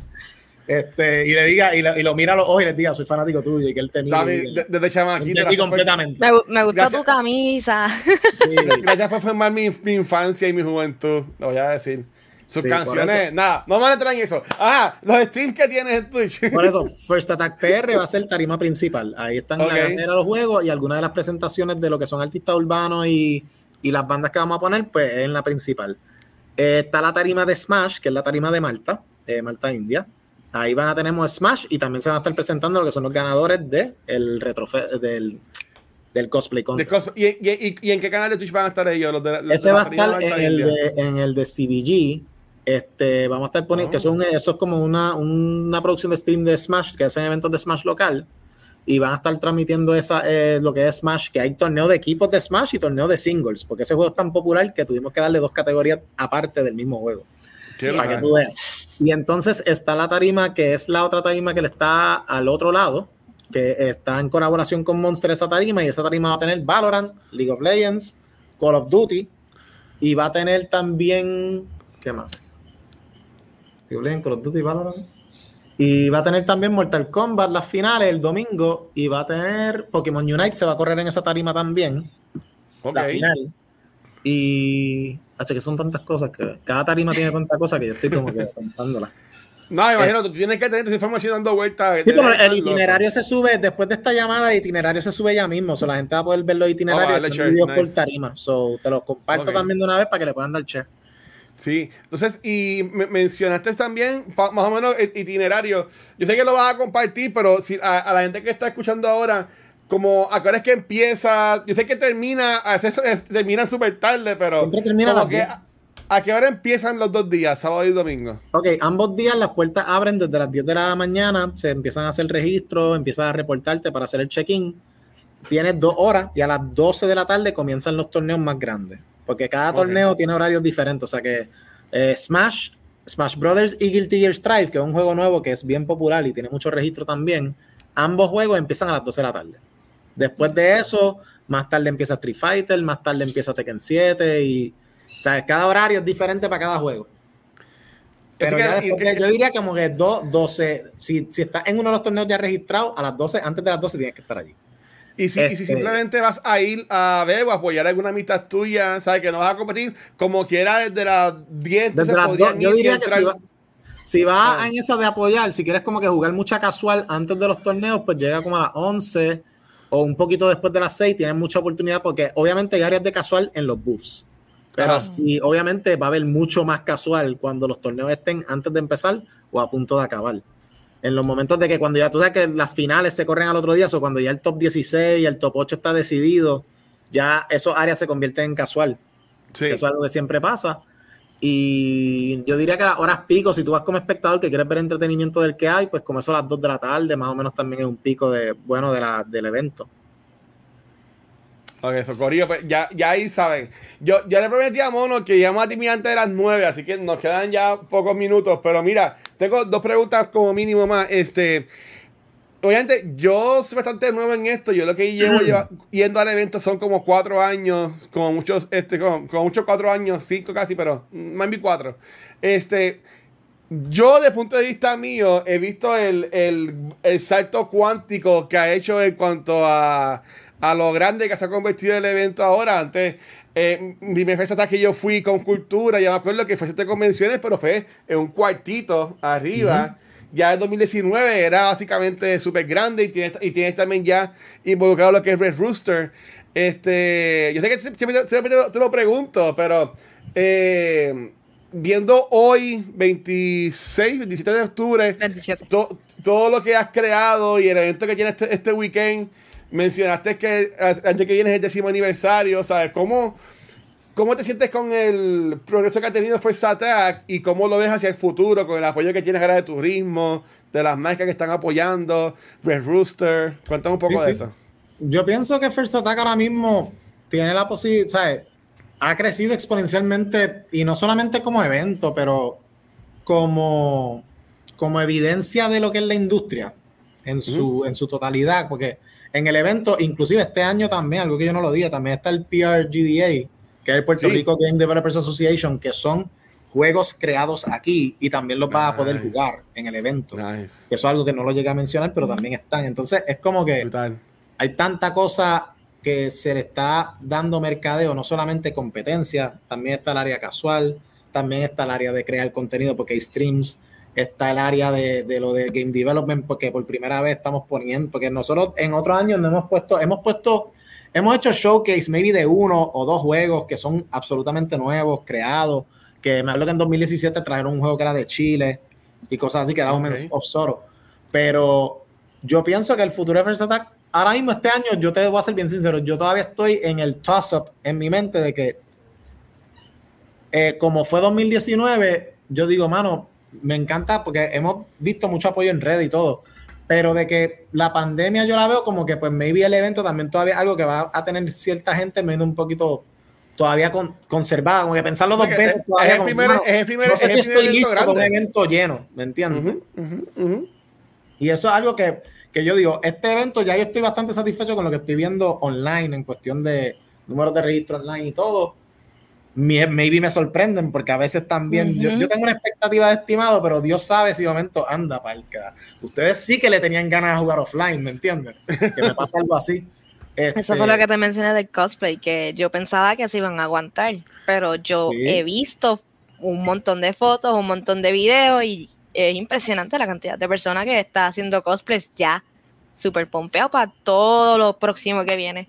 Este, y le diga, y, lo- y lo mira a los ojos y le diga, soy fanático tuyo, y que él te mira. Diga, de- desde chamaquito. entendí completamente. Me, me gusta Gracias. tu camisa. Sí. Gracias por formar mi, mi infancia y mi juventud. Lo voy a decir. Sus Sí, canciones, nada, no van a entrar en eso. Ah, los streams que tienes en Twitch. Por eso, [laughs] First Attack PR va a ser tarima principal. Ahí están Ok. la de los juegos y algunas de las presentaciones de lo que son artistas urbanos y, y las bandas que vamos a poner, pues en la principal. Eh, está la tarima de Smash, que es la tarima de Malta, de Malta, India. Ahí van a tenemos Smash y también se van a estar presentando lo que son los ganadores de el retrofe del, del cosplay contest. cos- ¿Y, y, y- y en qué canal de Twitch van a estar ellos? Los de, los Ese de va a estar en el, de, en el de CBG. Este, vamos a estar poniendo, Oh. que son, eso es como una, una producción de stream de Smash, que hacen eventos de Smash local. Y van a estar transmitiendo esa, eh, lo que es Smash, que hay torneo de equipos de Smash y torneo de singles, porque ese juego es tan popular que tuvimos que darle dos categorías aparte del mismo juego, Qué para que tú veas. Y entonces está la tarima, que es la otra tarima que le está al otro lado, que está en colaboración con Monster esa tarima, y esa tarima va a tener Valorant, League of Legends, Call of Duty, y va a tener también, ¿qué más? Legends, Call of Duty, Valorant. Y va a tener también Mortal Kombat las finales el domingo, y va a tener Pokémon Unite, se va a correr en esa tarima también, Ok. la final. Y, hacho, que son tantas cosas que cada tarima tiene tantas cosas que yo estoy como que [laughs] contándolas. No, imagino, tú tienes que tener esa información dando vueltas. Sí, pero el itinerario se sube, después de esta llamada, el itinerario se sube ya mismo. So, la gente va a poder ver los itinerarios Oh, divididos por nice. tarima. So, te los comparto también de una vez para que le puedan dar share. Sí, entonces, y me- mencionaste también más o menos itinerario. Yo sé que lo vas a compartir, pero si a, a la gente que está escuchando ahora, como a qué hora es que empieza, yo sé que termina, a veces es- termina súper tarde, pero termina que 10. ¿A qué hora empiezan los dos días, sábado y domingo? Ok, ambos días las puertas abren desde las 10 de la mañana, se empiezan a hacer registro, empiezas a reportarte para hacer el check-in. Tienes dos horas y a las 12 de la tarde comienzan los torneos más grandes, porque cada torneo tiene horarios diferentes. O sea que eh, Smash, Smash Brothers y Guilty Gear Strive, que es un juego nuevo que es bien popular y tiene mucho registro también, ambos juegos empiezan a las 12 de la tarde. Después de eso, más tarde empieza Street Fighter, más tarde empieza Tekken 7 y, o sea, cada horario es diferente para cada juego. Pero que- después, que- yo diría como que do- 12, si, si estás en uno de los torneos ya registrados, a las 12, antes de las 12 tienes que estar allí. Y si, y si Este- simplemente vas a ir a ver o apoyar a alguna amistad tuya, sabes que no vas a competir, como quiera desde las 10, entonces Desde las do- yo diría que entrar. si, va- si vas Ah. en esa de apoyar, si quieres como que jugar mucha casual antes de los torneos, pues llega como a las 11 o un poquito después de las 6, tienes mucha oportunidad porque obviamente hay áreas de casual en los buffs. Pero sí, obviamente va a haber mucho más casual cuando los torneos estén antes de empezar o a punto de acabar. En los momentos de que cuando ya tú sabes que las finales se corren al otro día, o cuando ya el top 16 y el top 8 está decidido, ya esos áreas se convierten en casual. Sí. Eso es algo que siempre pasa. Y yo diría que a las horas pico, si tú vas como espectador que quieres ver entretenimiento del que hay, pues como eso a las 2 de la tarde, más o menos también es un pico de bueno de la, del evento. Ok, Socorillo, pues ya, ya ahí saben. Yo ya le prometí a Mono que íbamos a terminar antes de las 9, así que nos quedan ya pocos minutos. Pero mira, tengo dos preguntas como mínimo más. Este, obviamente, yo soy bastante nuevo en esto. Yo lo que llevo yendo al evento son como cuatro años, como muchos, este, como, como muchos cuatro años, cinco casi, pero más bien cuatro. Este, yo, desde el punto de vista mío, he visto el, el- el salto cuántico que ha hecho en cuanto a, a lo grande que se ha convertido el evento ahora. Antes, eh, mi primer festival que yo fui con cultura, ya me acuerdo que fue siete convenciones, pero fue en un cuartito arriba. Ya en 2019 era básicamente súper grande y tienes, y tienes también ya involucrado lo que es Red Rooster. Este, yo sé que siempre, siempre te, lo- te lo pregunto, pero eh, viendo hoy, 26, 27 de octubre, 27. to- todo lo que has creado y el evento que tiene este, este weekend, mencionaste que el año que viene es el décimo aniversario, ¿sabes? ¿Cómo, ¿Cómo te sientes con el progreso que ha tenido First Attack y cómo lo ves hacia el futuro con el apoyo que tienes ahora de turismo, de las marcas que están apoyando, Red Rooster? Cuéntame un poco Sí, de sí. eso. Yo pienso que First Attack ahora mismo tiene la posibilidad, ¿sabes? Ha crecido exponencialmente y no solamente como evento, pero como, como evidencia de lo que es la industria en su, en su totalidad, porque en el evento, inclusive este año también, algo que yo no lo diga, también está el PRGDA, que es el Puerto Sí. Rico Game Developers Association, que son juegos creados aquí y también los vas a poder Nice. jugar en el evento. Nice. Eso es algo que no lo llegué a mencionar, pero también están. Entonces es como que Brutal. hay tanta cosa que se le está dando mercadeo, no solamente competencia, también está el área casual, también está el área de crear contenido porque hay streams, está el área de, de lo de game development porque por primera vez estamos poniendo, porque nosotros en otros años no hemos puesto, hemos puesto, hemos hecho showcase maybe de uno o dos juegos que son absolutamente nuevos, creados, que me acuerdo que en 2017 trajeron un juego que era de Chile y cosas así que era un Ok. of Zoro, pero yo pienso que el futuro de First Attack, ahora mismo este año, yo te voy a ser bien sincero, yo todavía estoy en el toss-up en mi mente de que, eh, como fue 2019, yo digo, mano, me encanta porque hemos visto mucho apoyo en red y todo, pero de que la pandemia yo la veo como que, pues, maybe el evento también todavía es algo que va a tener cierta gente menos un poquito todavía con, conservada, como que pensarlo O sea dos que veces. es- todavía es el primer- es el primer- no sé es si el primer estoy evento listo con un grande. evento lleno, ¿me entiendes? Y eso es algo que, que yo digo, este evento ya yo estoy bastante satisfecho con lo que estoy viendo online en cuestión de números de registro online y todo. Maybe me sorprenden porque a veces también yo, tengo una expectativa de estimado, pero Dios sabe si de momento anda palca. Ustedes sí que le tenían ganas de jugar offline, ¿me entienden? Que me pasa algo así. Eso Este, fue lo que te mencioné del cosplay, que yo pensaba que se iban a aguantar, pero yo Sí. he visto un montón de fotos, un montón de videos y es impresionante la cantidad de personas que está haciendo cosplays ya súper pompeado para todo lo próximo que viene.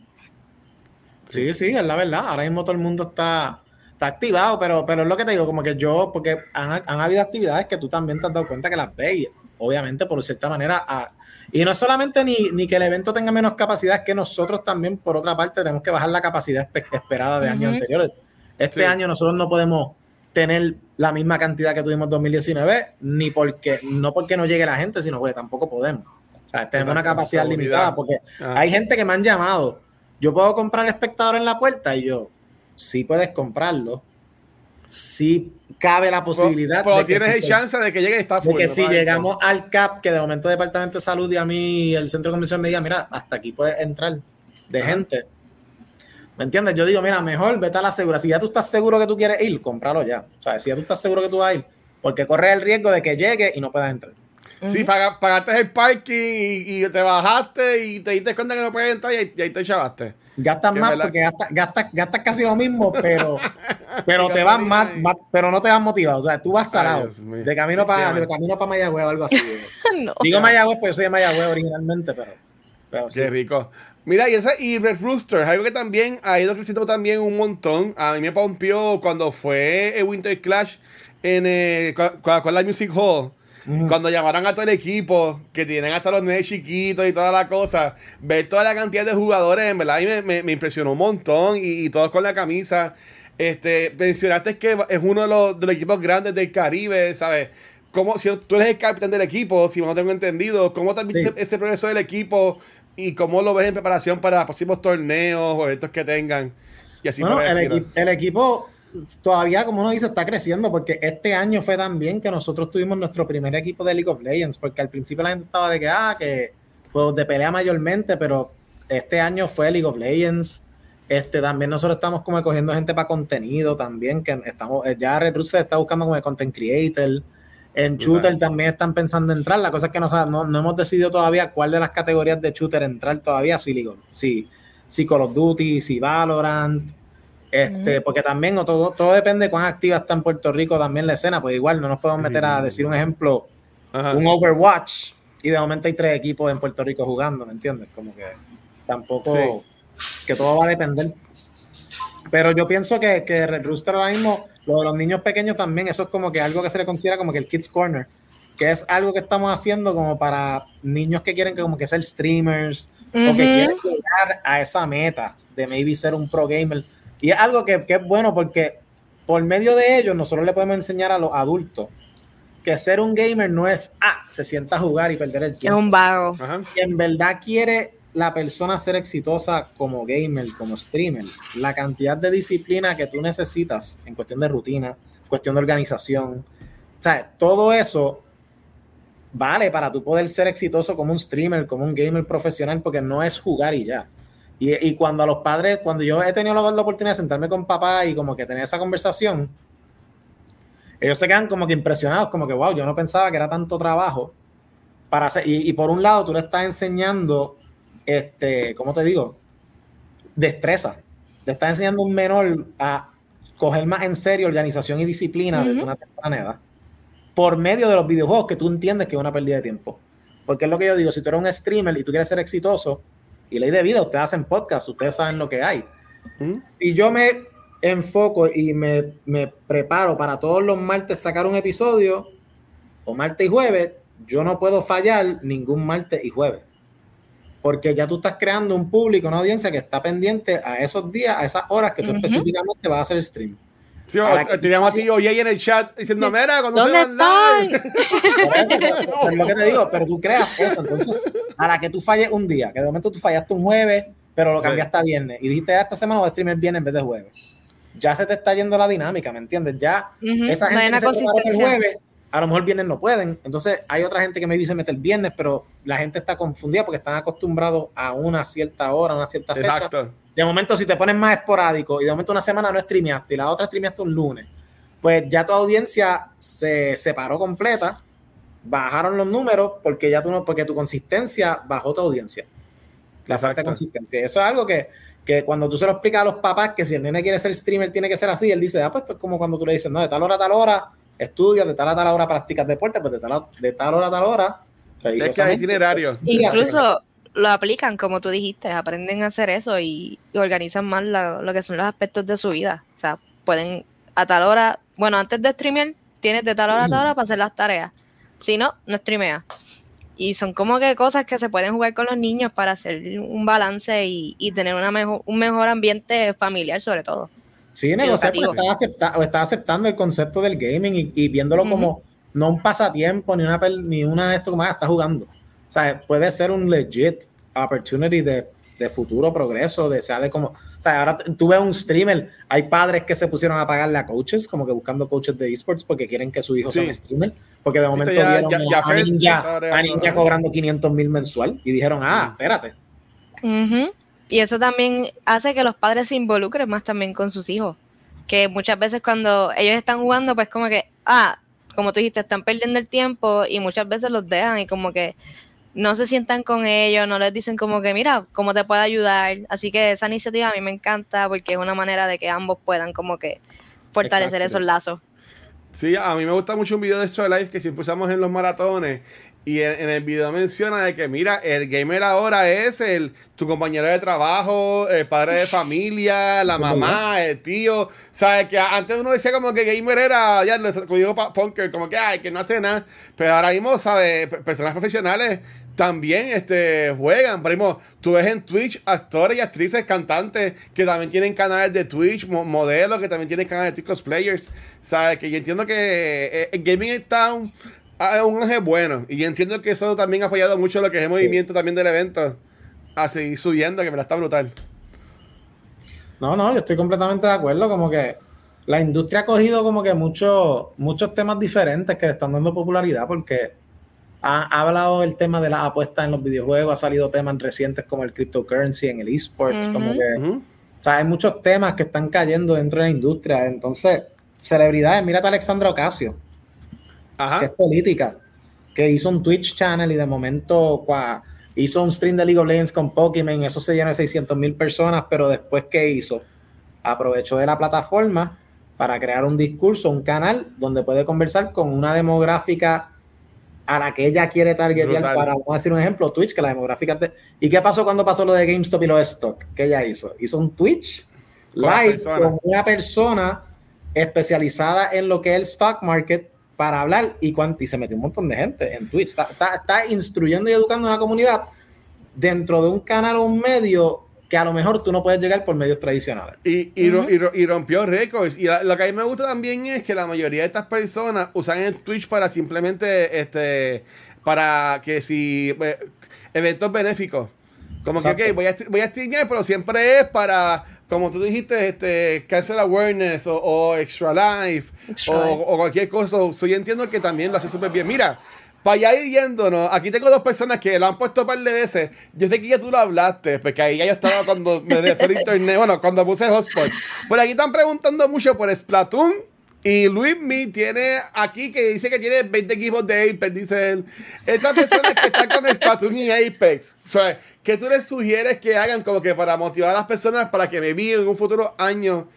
Sí, sí, es la verdad. Ahora mismo todo el mundo está, está activado, pero, pero es lo que te digo, como que yo, porque han, han habido actividades que tú también te has dado cuenta que las ves, y obviamente por cierta manera, a- y no solamente ni, ni que el evento tenga menos capacidad, es que nosotros también, por otra parte, tenemos que bajar la capacidad espe- esperada de años anteriores. Este Sí. año nosotros no podemos tener la misma cantidad que tuvimos en 2019, ni porque, no porque no llegue la gente, sino porque tampoco podemos. O sea, tenemos una Exacto, capacidad seguridad. limitada, porque Ajá. hay gente que me han llamado, yo puedo comprar el espectador en la puerta y yo, sí puedes comprarlo, sí cabe la posibilidad Pero, pero de que tienes el chance de que llegue y está de full. que ¿no? si llegamos al CAP, que de momento el Departamento de Salud y a mí el Centro de Convención me diga, mira, hasta aquí puedes entrar de Ajá. gente. ¿Me entiendes? Yo digo, mira, mejor vete a la segura. Si ya tú estás seguro que tú quieres ir, cómpralo ya. O sea, si ya tú estás seguro que tú vas a ir, porque corres el riesgo de que llegue y no puedas entrar. Sí, paga- pagaste el parking y, y te bajaste y te diste cuenta que no puedes entrar y ahí, y ahí te chavaste. Gastas Que más porque gastas, gastas, gastas casi lo mismo, pero, [laughs] pero te vas gasolina más, pero no te vas motivado. O sea, tú vas salado. De camino para de camino para Mayagüez o algo así. [laughs] no. Digo Mayagüez, pues yo soy de Mayagüez originalmente, pero, pero sí. Qué rico. Mira, y esa y Red Rooster, es algo que también ha ido creciendo también un montón. A mí me pompió cuando fue el Winter Clash en eh, Co- Coca-Cola Music Hall. Ujú. Cuando llamaron a todo el equipo, que tienen hasta los nenes chiquitos y toda la cosa, ver toda la cantidad de jugadores, en verdad, mí me, me- me impresionó un montón y, y todos con la camisa. Este, mencionaste que es uno de los, de los equipos grandes del Caribe, ¿sabes? ¿Cómo, si tú eres el capitán del equipo, si no tengo entendido, ¿cómo también Sí. ese progreso del equipo y cómo lo ves en preparación para próximos torneos o eventos que tengan? Y así Bueno, el equi- el equipo todavía, como uno dice, está creciendo porque este año fue también que nosotros tuvimos nuestro primer equipo de League of Legends, porque al principio la gente estaba de que, ah, que pues de pelea mayormente, pero este año fue League of Legends. Este, también nosotros estamos como cogiendo gente para contenido también, que estamos, eh, ya Red Root se está buscando como de content creator. En shooter también están pensando entrar. La cosa es que no, no, no hemos decidido todavía cuál de las categorías de shooter entrar todavía. Si, League of- si, si Call of Duty, si Valorant. Este. Porque también o todo, todo depende de cuán activa está en Puerto Rico también la escena. Pues igual no nos podemos meter a decir un ejemplo, Ajá. un Overwatch, y de momento hay tres equipos en Puerto Rico jugando, ¿me entiendes? Como que tampoco, que todo va a depender. Pero yo pienso que, que Red Rooster ahora mismo, lo de los niños pequeños también, eso es como que algo que se le considera como que el Kids Corner, que es algo que estamos haciendo como para niños que quieren que como que ser streamers o que quieren llegar a esa meta de maybe ser un pro gamer. Y es algo que, que es bueno porque por medio de ellos nosotros le podemos enseñar a los adultos que ser un gamer no es, ah, se sienta a jugar y perder el Es tiempo. un vago. En verdad quiere la persona ser exitosa como gamer, como streamer, la cantidad de disciplina que tú necesitas en cuestión de rutina, cuestión de organización, o sea, todo eso vale para tú poder ser exitoso como un streamer, como un gamer profesional, porque no es jugar y ya. Y, y cuando a los padres, cuando yo he tenido la, la oportunidad de sentarme con papá y como que tener esa conversación, ellos se quedan como que impresionados, como que, wow, yo no pensaba que era tanto trabajo para hacer, y, y por un lado tú le estás enseñando, este, ¿cómo te digo? Destreza. Le estás enseñando a un menor a coger más en serio organización y disciplina desde Ujú. una temprana edad por medio de los videojuegos que tú entiendes que es una pérdida de tiempo. Porque es lo que yo digo, si tú eres un streamer y tú quieres ser exitoso, y ley de vida, ustedes hacen podcast, ustedes saben lo que hay. Ujú. Si yo me enfoco y me, me preparo para todos los martes sacar un episodio, o martes y jueves, yo no puedo fallar ningún martes y jueves. Porque ya tú estás creando un público, una audiencia que está pendiente a esos días, a esas horas que tú específicamente vas a hacer stream. Sí, que- teníamos a ti hoy en el chat diciendo, mira, cuando se ¿Dónde van es lo que te digo, pero tú creas eso. Entonces, a la que tú falles un día, que de momento tú fallaste un jueves, pero lo Sí. cambiaste a viernes, y dijiste "Ah, esta semana voy a streamer viernes en vez de jueves. Ya se te está yendo la dinámica, ¿me entiendes? Ya Ujú, esa no hay gente una que se el jueves, a lo mejor el viernes no pueden. Entonces, hay otra gente que me dice mete el viernes, pero la gente está confundida porque están acostumbrados a una cierta hora, a una cierta fecha. Exacto. De momento, si te pones más esporádico y de momento una semana no streameaste y la otra streameaste un lunes, pues ya tu audiencia se separó completa, bajaron los números porque ya tú no, porque tu consistencia bajó tu audiencia. La falta de consistencia. Eso es algo que, que cuando tú se lo explicas a los papás que si el nene quiere ser streamer tiene que ser así, él dice, ah, pues esto es como cuando tú le dices, no, de tal hora a tal hora estudias, de tal a tal hora practicas deporte, pues de tal, de tal hora a tal hora. Es que hay religiosamente, itinerario. Incluso lo aplican, como tú dijiste, aprenden a hacer eso y, y organizan más la- lo que son los aspectos de su vida. O sea, pueden a tal hora, bueno, antes de streamear, tienes de tal hora a tal hora para hacer las tareas. Si no, no streamea. Y son como que cosas que se pueden jugar con los niños para hacer un balance y, y tener una mejor, un mejor ambiente familiar sobre todo. Sí, negociar, pero educativo. está, acepta- está aceptando el concepto del gaming y, y viéndolo como no un pasatiempo ni una ni una esto como ah, está jugando. O sea, puede ser un legit opportunity de, de futuro progreso, de sea de como, o sea, ahora tú ves un streamer, hay padres que se pusieron a pagarle a coaches, como que buscando coaches de esports porque quieren que su hijo Sí. sea un streamer, porque de Sí, momento ya- vieron ya- ya a, Ninja, a cobrando 500 mil mensual y dijeron, ah, espérate. Ujú. Y eso también hace que los padres se involucren más también con sus hijos. Que muchas veces cuando ellos están jugando, pues como que, ah, como tú dijiste, están perdiendo el tiempo y muchas veces los dejan y como que no se sientan con ellos, no les dicen como que, mira, cómo te puedo ayudar. Así que esa iniciativa a mí me encanta porque es una manera de que ambos puedan como que fortalecer Exacto. esos lazos. Sí, a mí me gusta mucho un video de Extra Life que siempre usamos en los maratones. Y en, en el video menciona de que, mira, el gamer ahora es el tu compañero de trabajo, el padre de familia, la mamá, el tío. ¿Sabes? Que antes uno decía como que gamer era, ya, lo- digo, punker, como que, ay, que no hace nada. Pero ahora mismo, ¿sabes? Personas profesionales también este, juegan. Ejemplo, tú ves en Twitch actores y actrices, cantantes que también tienen canales de Twitch, mo- modelos que también tienen canales de Twitch cosplayers. ¿Sabes? Que yo entiendo que eh, el gaming está un, a un eje bueno. Y yo entiendo que eso también ha apoyado mucho lo que es el movimiento también del evento. A seguir subiendo, que me la está brutal. No, no, yo estoy completamente de acuerdo, como que la industria ha cogido como que muchos muchos temas diferentes que le están dando popularidad porque ha, ha hablado del tema de las apuestas en los videojuegos, ha salido temas recientes como el cryptocurrency en el esports, como que, o sea, hay muchos temas que están cayendo dentro de la industria, entonces, celebridades, mírate a Alexandra Ocasio, que es política, que hizo un Twitch channel y de momento cua- hizo un stream de League of Legends con Pokémon, eso se llenó de 600 mil personas, pero después, ¿qué hizo? Aprovechó de la plataforma para crear un discurso, un canal donde puede conversar con una demográfica a la que ella quiere targetear Brutal. para, vamos a decir un ejemplo, Twitch, que la demográfica... de- ¿Y qué pasó cuando pasó lo de GameStop y los stock? ¿Qué ella hizo? Hizo un Twitch la live con una persona especializada en lo que es el stock market para hablar y, y se metió un montón de gente en Twitch. Está, está- está instruyendo y educando a una comunidad dentro de un canal o un medio que a lo mejor tú no puedes llegar por medios tradicionales. Y, y, rompió récords. Y la- lo que a mí me gusta también es que la mayoría de estas personas usan el Twitch para simplemente, este, para que si, eh, eventos benéficos. Como que, ok, voy a, voy a streamear, pero siempre es para, como tú dijiste, este, Cancer Awareness o, o Extra Life Extra o, Life. o cualquier cosa. So, yo entiendo que también lo hace súper bien. Mira, para allá ir yéndonos, aquí tengo dos personas que lo han puesto un par de veces. Yo sé que ya tú lo hablaste, porque ahí ya yo estaba cuando [laughs] me regresó el internet, bueno, cuando puse el hotspot. Por aquí están preguntando mucho por Splatoon. Y Luis Mi tiene aquí que dice que tiene 20 equipos de Apex, dice él. Estas personas que están con Splatoon y Apex, o sea, ¿qué tú les sugieres que hagan como que para motivar a las personas para que me en un futuro año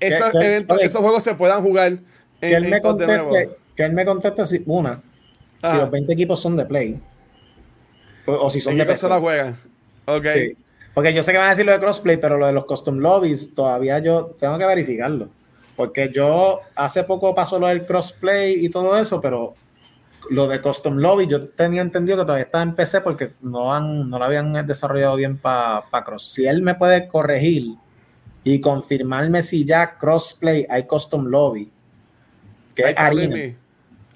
esos eventos, oye, esos juegos se puedan jugar en, Que él, me pos de nuevo? conteste, que él me conteste si, una, si Ajá. los 20 equipos son de Play o, o si son ¿En de PC. persona juegan? Ok. Sí. Porque yo sé que van a decir lo de crossplay, pero lo de los custom lobbies todavía yo tengo que verificarlo. Porque yo hace poco pasó lo del crossplay y todo eso, pero lo de custom lobby yo tenía entendido que todavía está en PC porque no, han, no lo habían desarrollado bien para cross. Si él me puede corregir y confirmarme si ya crossplay hay custom lobby, que es. Mi.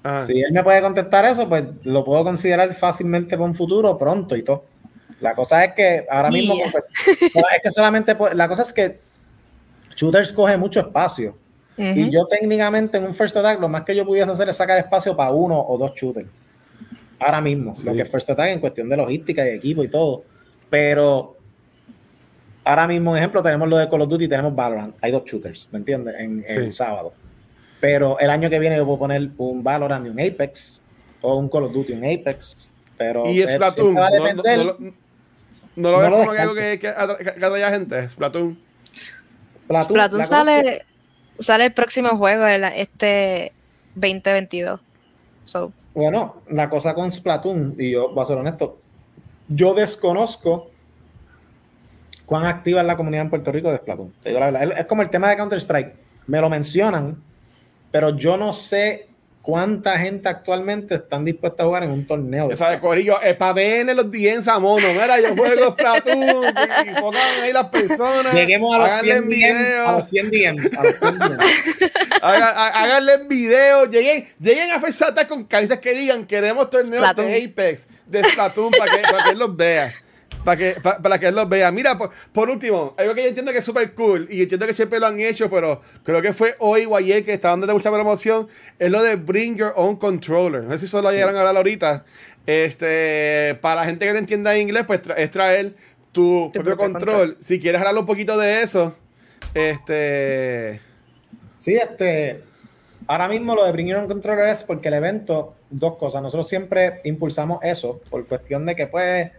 Ajá. Si él me puede contestar eso, pues lo puedo considerar fácilmente para un futuro pronto y todo. La cosa es que ahora mismo, Yeah. pues, es que solamente, po- la cosa es que Shooters coge mucho espacio. Y yo técnicamente en un First Attack lo más que yo pudiese hacer es sacar espacio para uno o dos shooters. Ahora mismo, Sí. lo que es First Attack en cuestión de logística y equipo y todo. Pero ahora mismo, ejemplo, tenemos lo de Call of Duty, tenemos Valorant. Hay dos shooters, ¿me entiendes? En, en Sí. sábado. Pero el año que viene yo puedo poner un Valorant y un Apex. O un Call of Duty y un Apex. Pero Y Splatoon. va a No, no, depender. no lo- no lo No ves lo como que algo que, que, atra- que atrae a gente. Splatoon. Splatoon, Splatoon sale, sale el próximo juego, el- este 2022. So, Bueno, la cosa con Splatoon, y yo voy a ser honesto, yo desconozco cuán activa es la comunidad en Puerto Rico de Splatoon. Te digo la verdad. Es como el tema de Counter-Strike. Me lo mencionan, pero yo no sé cuánta gente actualmente están dispuesta a jugar en un torneo. de Esa de Corillo, es para ver en los DMs a mono. Mira, yo juego Splatoon y, y pongan ahí las personas. Lleguemos a los, háganle 100 DMs, videos. a los 100 DMs. A los 100 DMs. Haga- ha- Háganle videos, lleguen, lleguen a Fersata con camisas que digan queremos torneos Splatoon. de Apex, de Splatoon, para que, para que él los vea. Para que, pa- para que él los vea. Mira, por, por último, algo que yo entiendo que es súper cool y entiendo que siempre lo han hecho, pero creo que fue hoy o ayer que está dándole mucha promoción, es lo de Bring Your Own Controller. No sé si solo llegaron a hablar ahorita. Este, para la gente que no entienda inglés, pues tra- es traer tu, propio control. control. Si quieres hablar un poquito de eso, este... Sí, este. Ahora mismo lo de Bring Your Own Controller es porque el evento, dos cosas. Nosotros siempre impulsamos eso por cuestión de que, pues,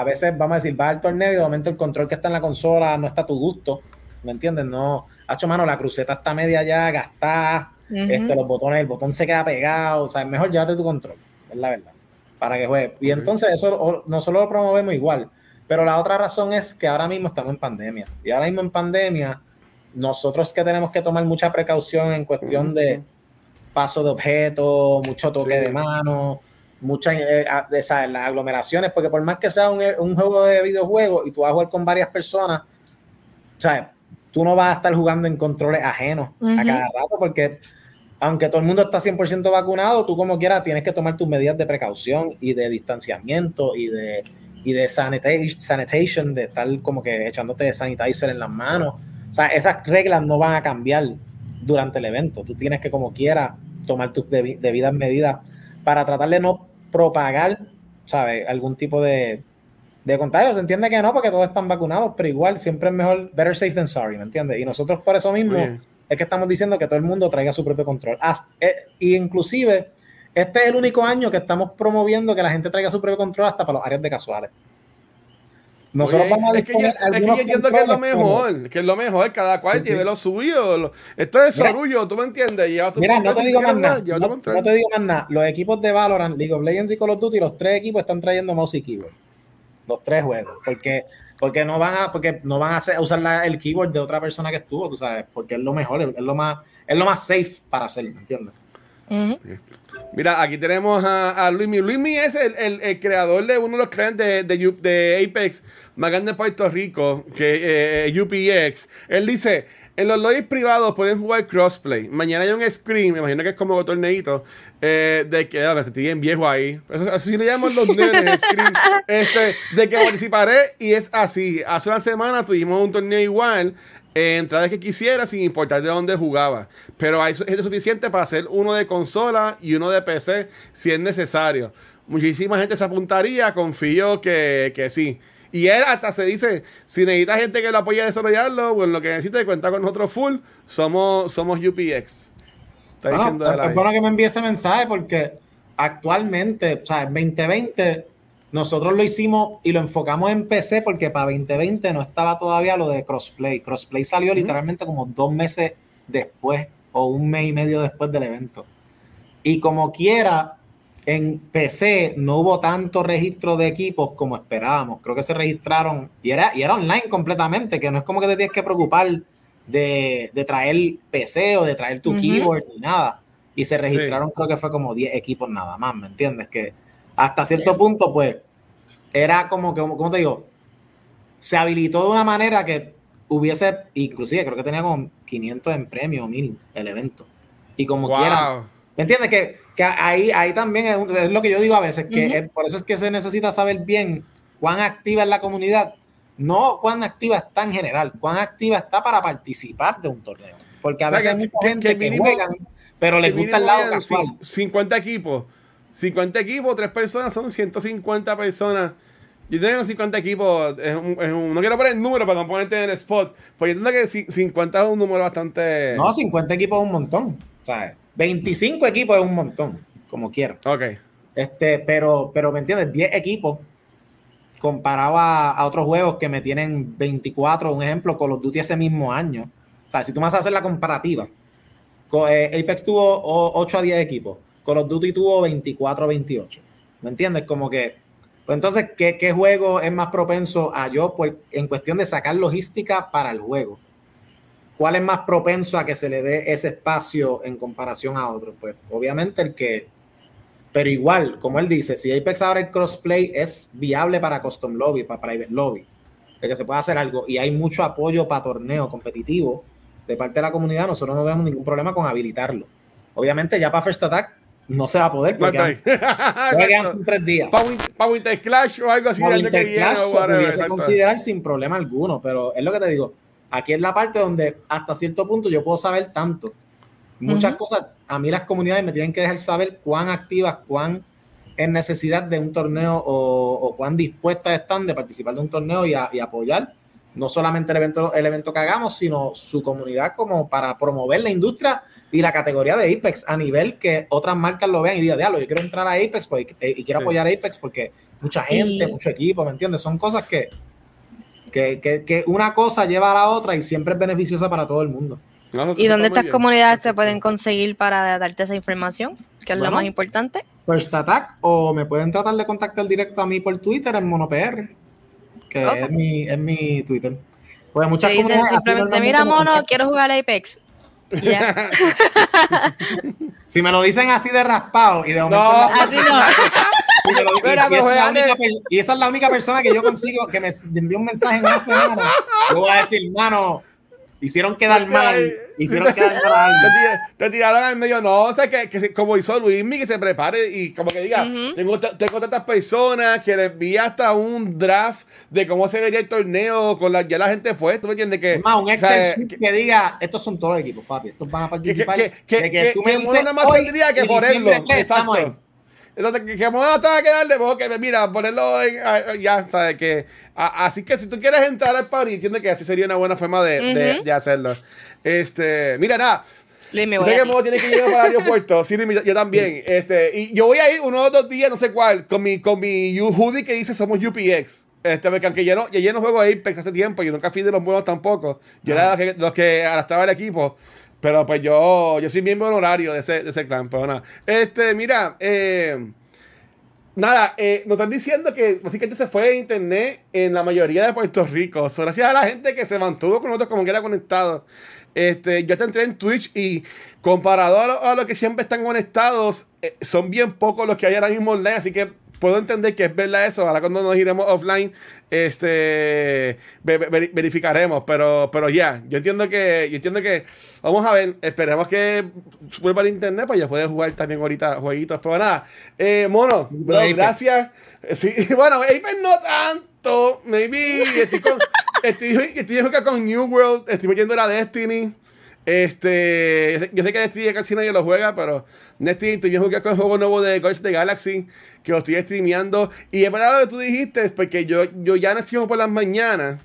a veces vamos a decir, va al torneo y de momento el control que está en la consola no está a tu gusto. ¿Me entiendes? No. Hacho, mano, la cruceta está media ya gastada. Este, los botones, el botón se queda pegado. O sea, es mejor llévate tu control. Es la verdad. Para que juegue. Y entonces, eso o- nosotros lo promovemos igual. Pero la otra razón es que ahora mismo estamos en pandemia. Y ahora mismo en pandemia, nosotros que tenemos que tomar mucha precaución en cuestión de paso de objetos, mucho toque Sí. de mano, muchas eh, de esas, las aglomeraciones, porque por más que sea un, un juego de videojuegos y tú vas a jugar con varias personas, sea, tú no vas a estar jugando en controles ajenos a cada rato, porque aunque todo el mundo está 100% vacunado, tú como quieras tienes que tomar tus medidas de precaución y de distanciamiento y de, y de sanita- sanitation, de estar como que echándote sanitizer en las manos. O sea, esas reglas no van a cambiar durante el evento. Tú tienes que como quieras tomar tus debi- debidas medidas para tratar de no propagar, ¿sabes? Algún tipo de, de contagio. Se entiende que no, porque todos están vacunados, pero igual siempre es mejor, better safe than sorry, ¿me entiendes? Y nosotros por eso mismo bien. es que estamos diciendo que todo el mundo traiga su propio control. Haz- eh, y inclusive, este es el único año que estamos promoviendo que la gente traiga su propio control hasta para los áreas de casuales. Nosotros Oye, vamos a es que yo, es que yo entiendo que es lo como- mejor, que es lo mejor, cada cual lleve lo suyo. lo- esto es sorullo, tú me entiendes. Lleva tu Mira, no te digo más nada. No, te digo más nada. Los equipos de Valorant, League of Legends y Call of Duty, los tres equipos están trayendo mouse y keyboard. Los tres juegos. Porque, porque no van a, porque no van a, hacer- usar la- el keyboard de otra persona que estuvo, tú sabes, porque es lo mejor, es lo más, es lo más safe para hacer, ¿me entiendes? Ujú. Mira, aquí tenemos a, a Luismi. Luismi es el, el- el creador de uno de los clientes de, de, de Apex más grande de Puerto Rico, que eh, UPX. Él dice, en los lobbies privados pueden jugar crossplay. Mañana hay un screen, me imagino que es como un torneito, eh, de que, ah, estoy bien viejo ahí. Eso, así le llaman los nenes, screen. [laughs] Este, de que participaré y es así. Hace una semana tuvimos un torneo igual eh, entradas que quisiera sin importar de dónde jugaba. Pero hay gente suficiente para hacer uno de consola y uno de PC si es necesario. Muchísima gente se apuntaría, confío que, que sí. Y él hasta se dice, si necesita gente que lo apoye a desarrollarlo, bueno, lo que necesite cuenta con nosotros full, somos, somos UPX. Está Bueno, diciendo es bueno que me envíe ese mensaje porque actualmente, o sea, en 2020, nosotros lo hicimos y lo enfocamos en PC porque para 2020 no estaba todavía lo de crossplay. Crossplay salió literalmente como dos meses después o un mes y medio después del evento. Y como quiera, en PC no hubo tanto registro de equipos como esperábamos. Creo que se registraron y era, y era online completamente, que no es como que te tienes que preocupar de, de traer PC o de traer tu keyboard ni nada. Y se registraron, creo que fue como 10 equipos nada más, ¿me entiendes? Que hasta cierto punto, pues, era como que, como te digo, se habilitó de una manera que hubiese, inclusive creo que tenía como 500 en premio o 1000 el evento. Y como Wow. quiera, ¿Me entiendes? Que, que ahí, ahí también es, un- es lo que yo digo a veces, que Ujú. es- por eso es que se necesita saber bien cuán activa es la comunidad, no cuán activa está en general, cuán activa está para participar de un torneo. Porque a O sea, veces que- hay mucha gente que que, juegan, pero les gusta el lado casual. cin- 50 equipos. 50 equipos, 3 personas son 150 personas. Yo tengo 50 equipos. Es un- es un- no quiero poner el número para no ponerte en el spot. Porque yo entiendo que ci- 50 es un número bastante. No, 50 equipos es un montón. O sea, 25 equipos es un montón, como quiera. Ok. Este, pero, pero ¿me entiendes? 10 equipos comparado a, a otros juegos que me tienen 24, un ejemplo, Call of Duty ese mismo año. O sea, si tú me vas a hacer la comparativa, co- eh, Apex tuvo o- 8 a 10 equipos, Call of Duty tuvo 24 a 28. ¿Me entiendes? Como que, pues entonces, ¿qué, qué juego es más propenso a yo pues, en cuestión de sacar logística para el juego? ¿cuál es más propenso a que se le dé ese espacio en comparación a otros? Pues obviamente el que, pero igual, como él dice, si Apex ahora el crossplay es viable para custom lobby, para private lobby, de que se puede hacer algo y hay mucho apoyo para torneo competitivo de parte de la comunidad, nosotros no tenemos ningún problema con habilitarlo. Obviamente ya para First Attack no se va a poder porque [laughs] quedan, tres días. Para Winter Clash o algo así. Para Winter Clash se pudiese considerar sin problema alguno, pero es lo que te digo, aquí es la parte donde hasta cierto punto yo puedo saber tanto. Muchas cosas, a mí las comunidades me tienen que dejar saber cuán activas, cuán en necesidad de un torneo o, cuán dispuestas están de participar de un torneo y, y, apoyar no solamente el evento, el evento que hagamos, sino su comunidad como para promover la industria y la categoría de Apex a nivel que otras marcas lo vean y digan, diablo, yo quiero entrar a Apex pues, y, quiero apoyar a Apex porque mucha gente, mucho equipo, ¿me entiendes? Son cosas que, que, que, una cosa lleva a la otra y siempre es beneficiosa para todo el mundo. ¿Y dónde estas comunidades te pueden conseguir para darte esa información? Que es lo más importante. First Attack, o me pueden tratar de contactar directo a mí por Twitter en MonoPR, que es, mi, es mi Twitter. Pues muchas comunidades. Simplemente, mira, Mono, quiero jugar Apex. [laughs] si me lo dicen así de raspado y de momento. No, así no. Y, esa es la única persona que yo consigo que me envíe un mensaje en una semana. Yo voy a decir, mano, hicieron quedar mal. Hicieron quedar mal Te, tiraron al medio. No, o sea, que, que como hizo Luismi, que se prepare y como que diga, tengo, tengo tantas personas que le envía hasta un draft de cómo se vería el torneo con la, ya la gente puesta. ¿Tú me entiendes? Que, más, un Excel que, diga, estos son todos los equipos, papi. Estos van a participar. Que, que, que, tú me dices, nada más tendría que ponerlo. Exacto. Entonces, que, que vamos a estar que darle, que mira, ponerlo en, ya, ¿sabes? Que, así que si tú quieres entrar al party, entiende que así sería una buena forma de, de, hacerlo. Este, mira, nada. Luis, sé que modo tiene que llegar para el aeropuerto. Sí, yo también. Este, y yo voy a ir uno o dos días, no sé cuál, con mi, con mi hoodie que dice somos UPX. Este, porque aunque yo no, yo no juego Apex hace tiempo, yo nunca fui de los buenos tampoco. Yo era de los que, los que arrastraba el equipo. Pero pues yo, yo soy miembro honorario de ese, de ese clan. Pero nada. Este, mira, eh, nada, eh, nos están diciendo que básicamente se fue de internet en la mayoría de Puerto Rico. gracias a la gente que se mantuvo con nosotros como que era conectado. Este, yo te entré en Twitch y comparado a los que siempre están conectados, eh, son bien pocos los que hay ahora mismo online, así que puedo entender que es verdad eso. Ahora cuando nos iremos offline, este verificaremos. Pero, pero ya, yo entiendo que, yo entiendo que. Vamos a ver, esperemos que vuelva al internet para ya poder jugar también ahorita jueguitos. Pero nada, eh, mono, gracias. Sí, [laughs] bueno, Apex no tanto. Maybe estoy con, [laughs] estoy, estoy, con New World, estoy metiendo la Destiny. Este, yo sé que Destiny casi nadie lo juega, pero Destiny, yo jugué con el juego nuevo de of the Galaxy, que lo estoy streameando. Y es verdad lo que tú dijiste, porque yo, yo ya no streamo por las mañanas,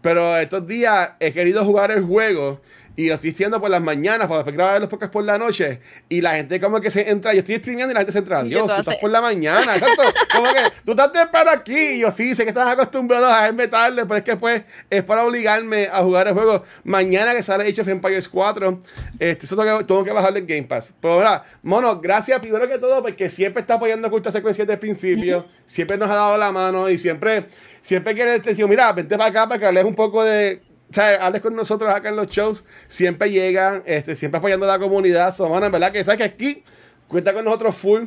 pero estos días he querido jugar el juego y lo estoy diciendo por las mañanas, para después grabar los podcasts por la noche. Y la gente como que se entra, yo estoy streameando y la gente se entra, Dios, tú estás por la mañana, exacto. Como que tú estás temprano aquí. Y yo sí, sé que estás acostumbrado a verme tarde, pero es que pues es para obligarme a jugar el juego. Mañana que sale Age of Empires 4, este, eso tengo que, tengo que bajarle en Game Pass. Pero ahora, mono, gracias primero que todo, porque siempre está apoyando con esta secuencia desde el principio, siempre nos ha dado la mano y siempre, siempre quiere decir, mira, vente para acá para que hables un poco de o sea, hables con nosotros acá en los shows, siempre llegan, este, siempre apoyando a la comunidad. So, en verdad que sabes que aquí cuenta con nosotros full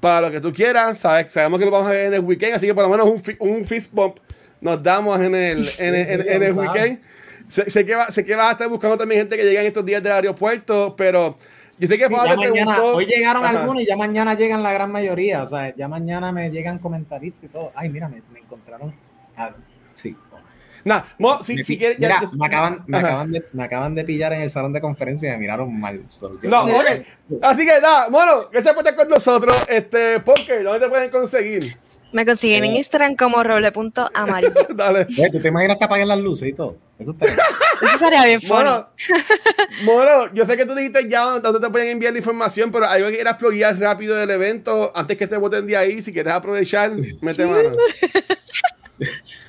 para lo que tú quieras. Sabes, sabemos que lo vamos a ver en el weekend, así que por lo menos un, un fist bump nos damos en el, en, en, el weekend. Sé, que va, sé que vas a estar buscando también gente que llegue en estos días del aeropuerto, pero yo sé que mañana, Hoy llegaron algunos y ya mañana llegan la gran mayoría. O sea, ya mañana me llegan comentaristas y todo. Ay, mira, me, me encontraron. sí, Nah, si, me, si me, acaban, me, acaban de, me acaban de pillar en el salón de conferencia y me miraron mal. no, ok. Así que nada, bueno, que se puede con nosotros. Este, Poker, ¿dónde te pueden conseguir? Me consiguen en eh. Instagram como roble.amarillo. [laughs] Dale. ¿Tú te imaginas que apaguen las luces y todo? Eso, está [laughs] Eso sería bien bueno, bueno, [laughs] yo sé que tú dijiste ya dónde te pueden enviar la información, pero algo que quieras pluguear rápido del evento antes que te voten de ahí, si quieres aprovechar, mete mano.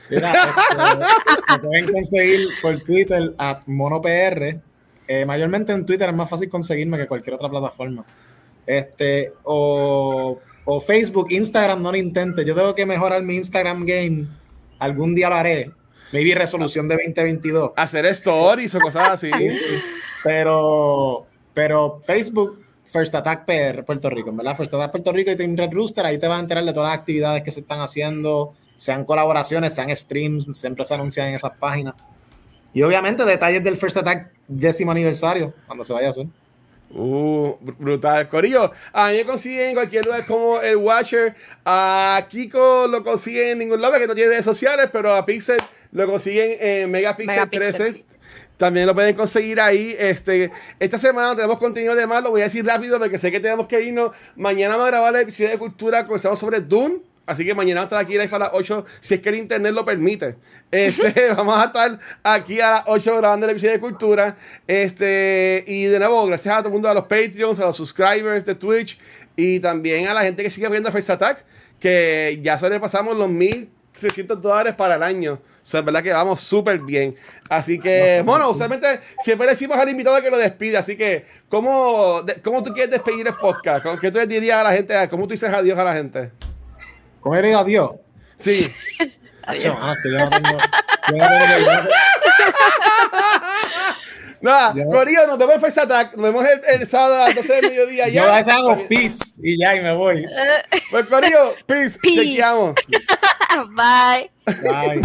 Mira, este, me pueden conseguir por Twitter a MonoPR. Eh, mayormente en Twitter es más fácil conseguirme que cualquier otra plataforma. Este, o, o, Facebook, Instagram, no lo intente. Yo tengo que mejorar mi Instagram game. Algún día lo haré. maybe resolución de 2022. Hacer stories o cosas así. Pero, pero Facebook, First Attack PR Puerto Rico, ¿verdad? First Attack Puerto Rico y Team Red Rooster, ahí te vas a enterar de todas las actividades que se están haciendo, sean colaboraciones, sean streams, siempre se anuncian en esas páginas. Y obviamente detalles del First Attack décimo aniversario, cuando se vaya a hacer. Uh, br- brutal. Corillo, a mí me consiguen en cualquier lugar como el Watcher. A Kiko lo consiguen en ningún lado que no tiene redes sociales, pero a Pixel lo consiguen en Megapixel, Megapixel. 13. También lo pueden conseguir ahí. Este, esta semana tenemos contenido de más, lo voy a decir rápido porque sé que tenemos que irnos. Mañana vamos a grabar el episodio de cultura, comenzamos sobre Dune. Así que mañana vamos a estar aquí live a las 8, si es que el internet lo permite. Este, [laughs] [laughs] vamos a estar aquí a las 8 grabando el episodio de cultura. Este, y de nuevo, gracias a todo el mundo, a los Patreons, a los subscribers de Twitch y también a la gente que sigue viendo Face Attack, que ya sobrepasamos los 1.600 dólares para el año. O sea, es verdad que vamos súper bien. Así que, bueno, usualmente siempre decimos al invitado que lo despide. Así que, ¿cómo, de- cómo tú quieres despedir el podcast? ¿Cómo- ¿Qué tú le dirías a la gente? ¿Cómo tú dices adiós a la gente? ¿Cómo eres adiós? Sí. Que yo no tengo- yo no tengo- yo no tengo- Nada, Ya. Corillo, nos vemos en Face Attack. Nos vemos el, el sábado a las 12 del mediodía. Yo Ya. a veces hago peace y ya, y me voy. Pues, Corillo, peace. Peace. Chequeamos. [laughs] Bye. Bye.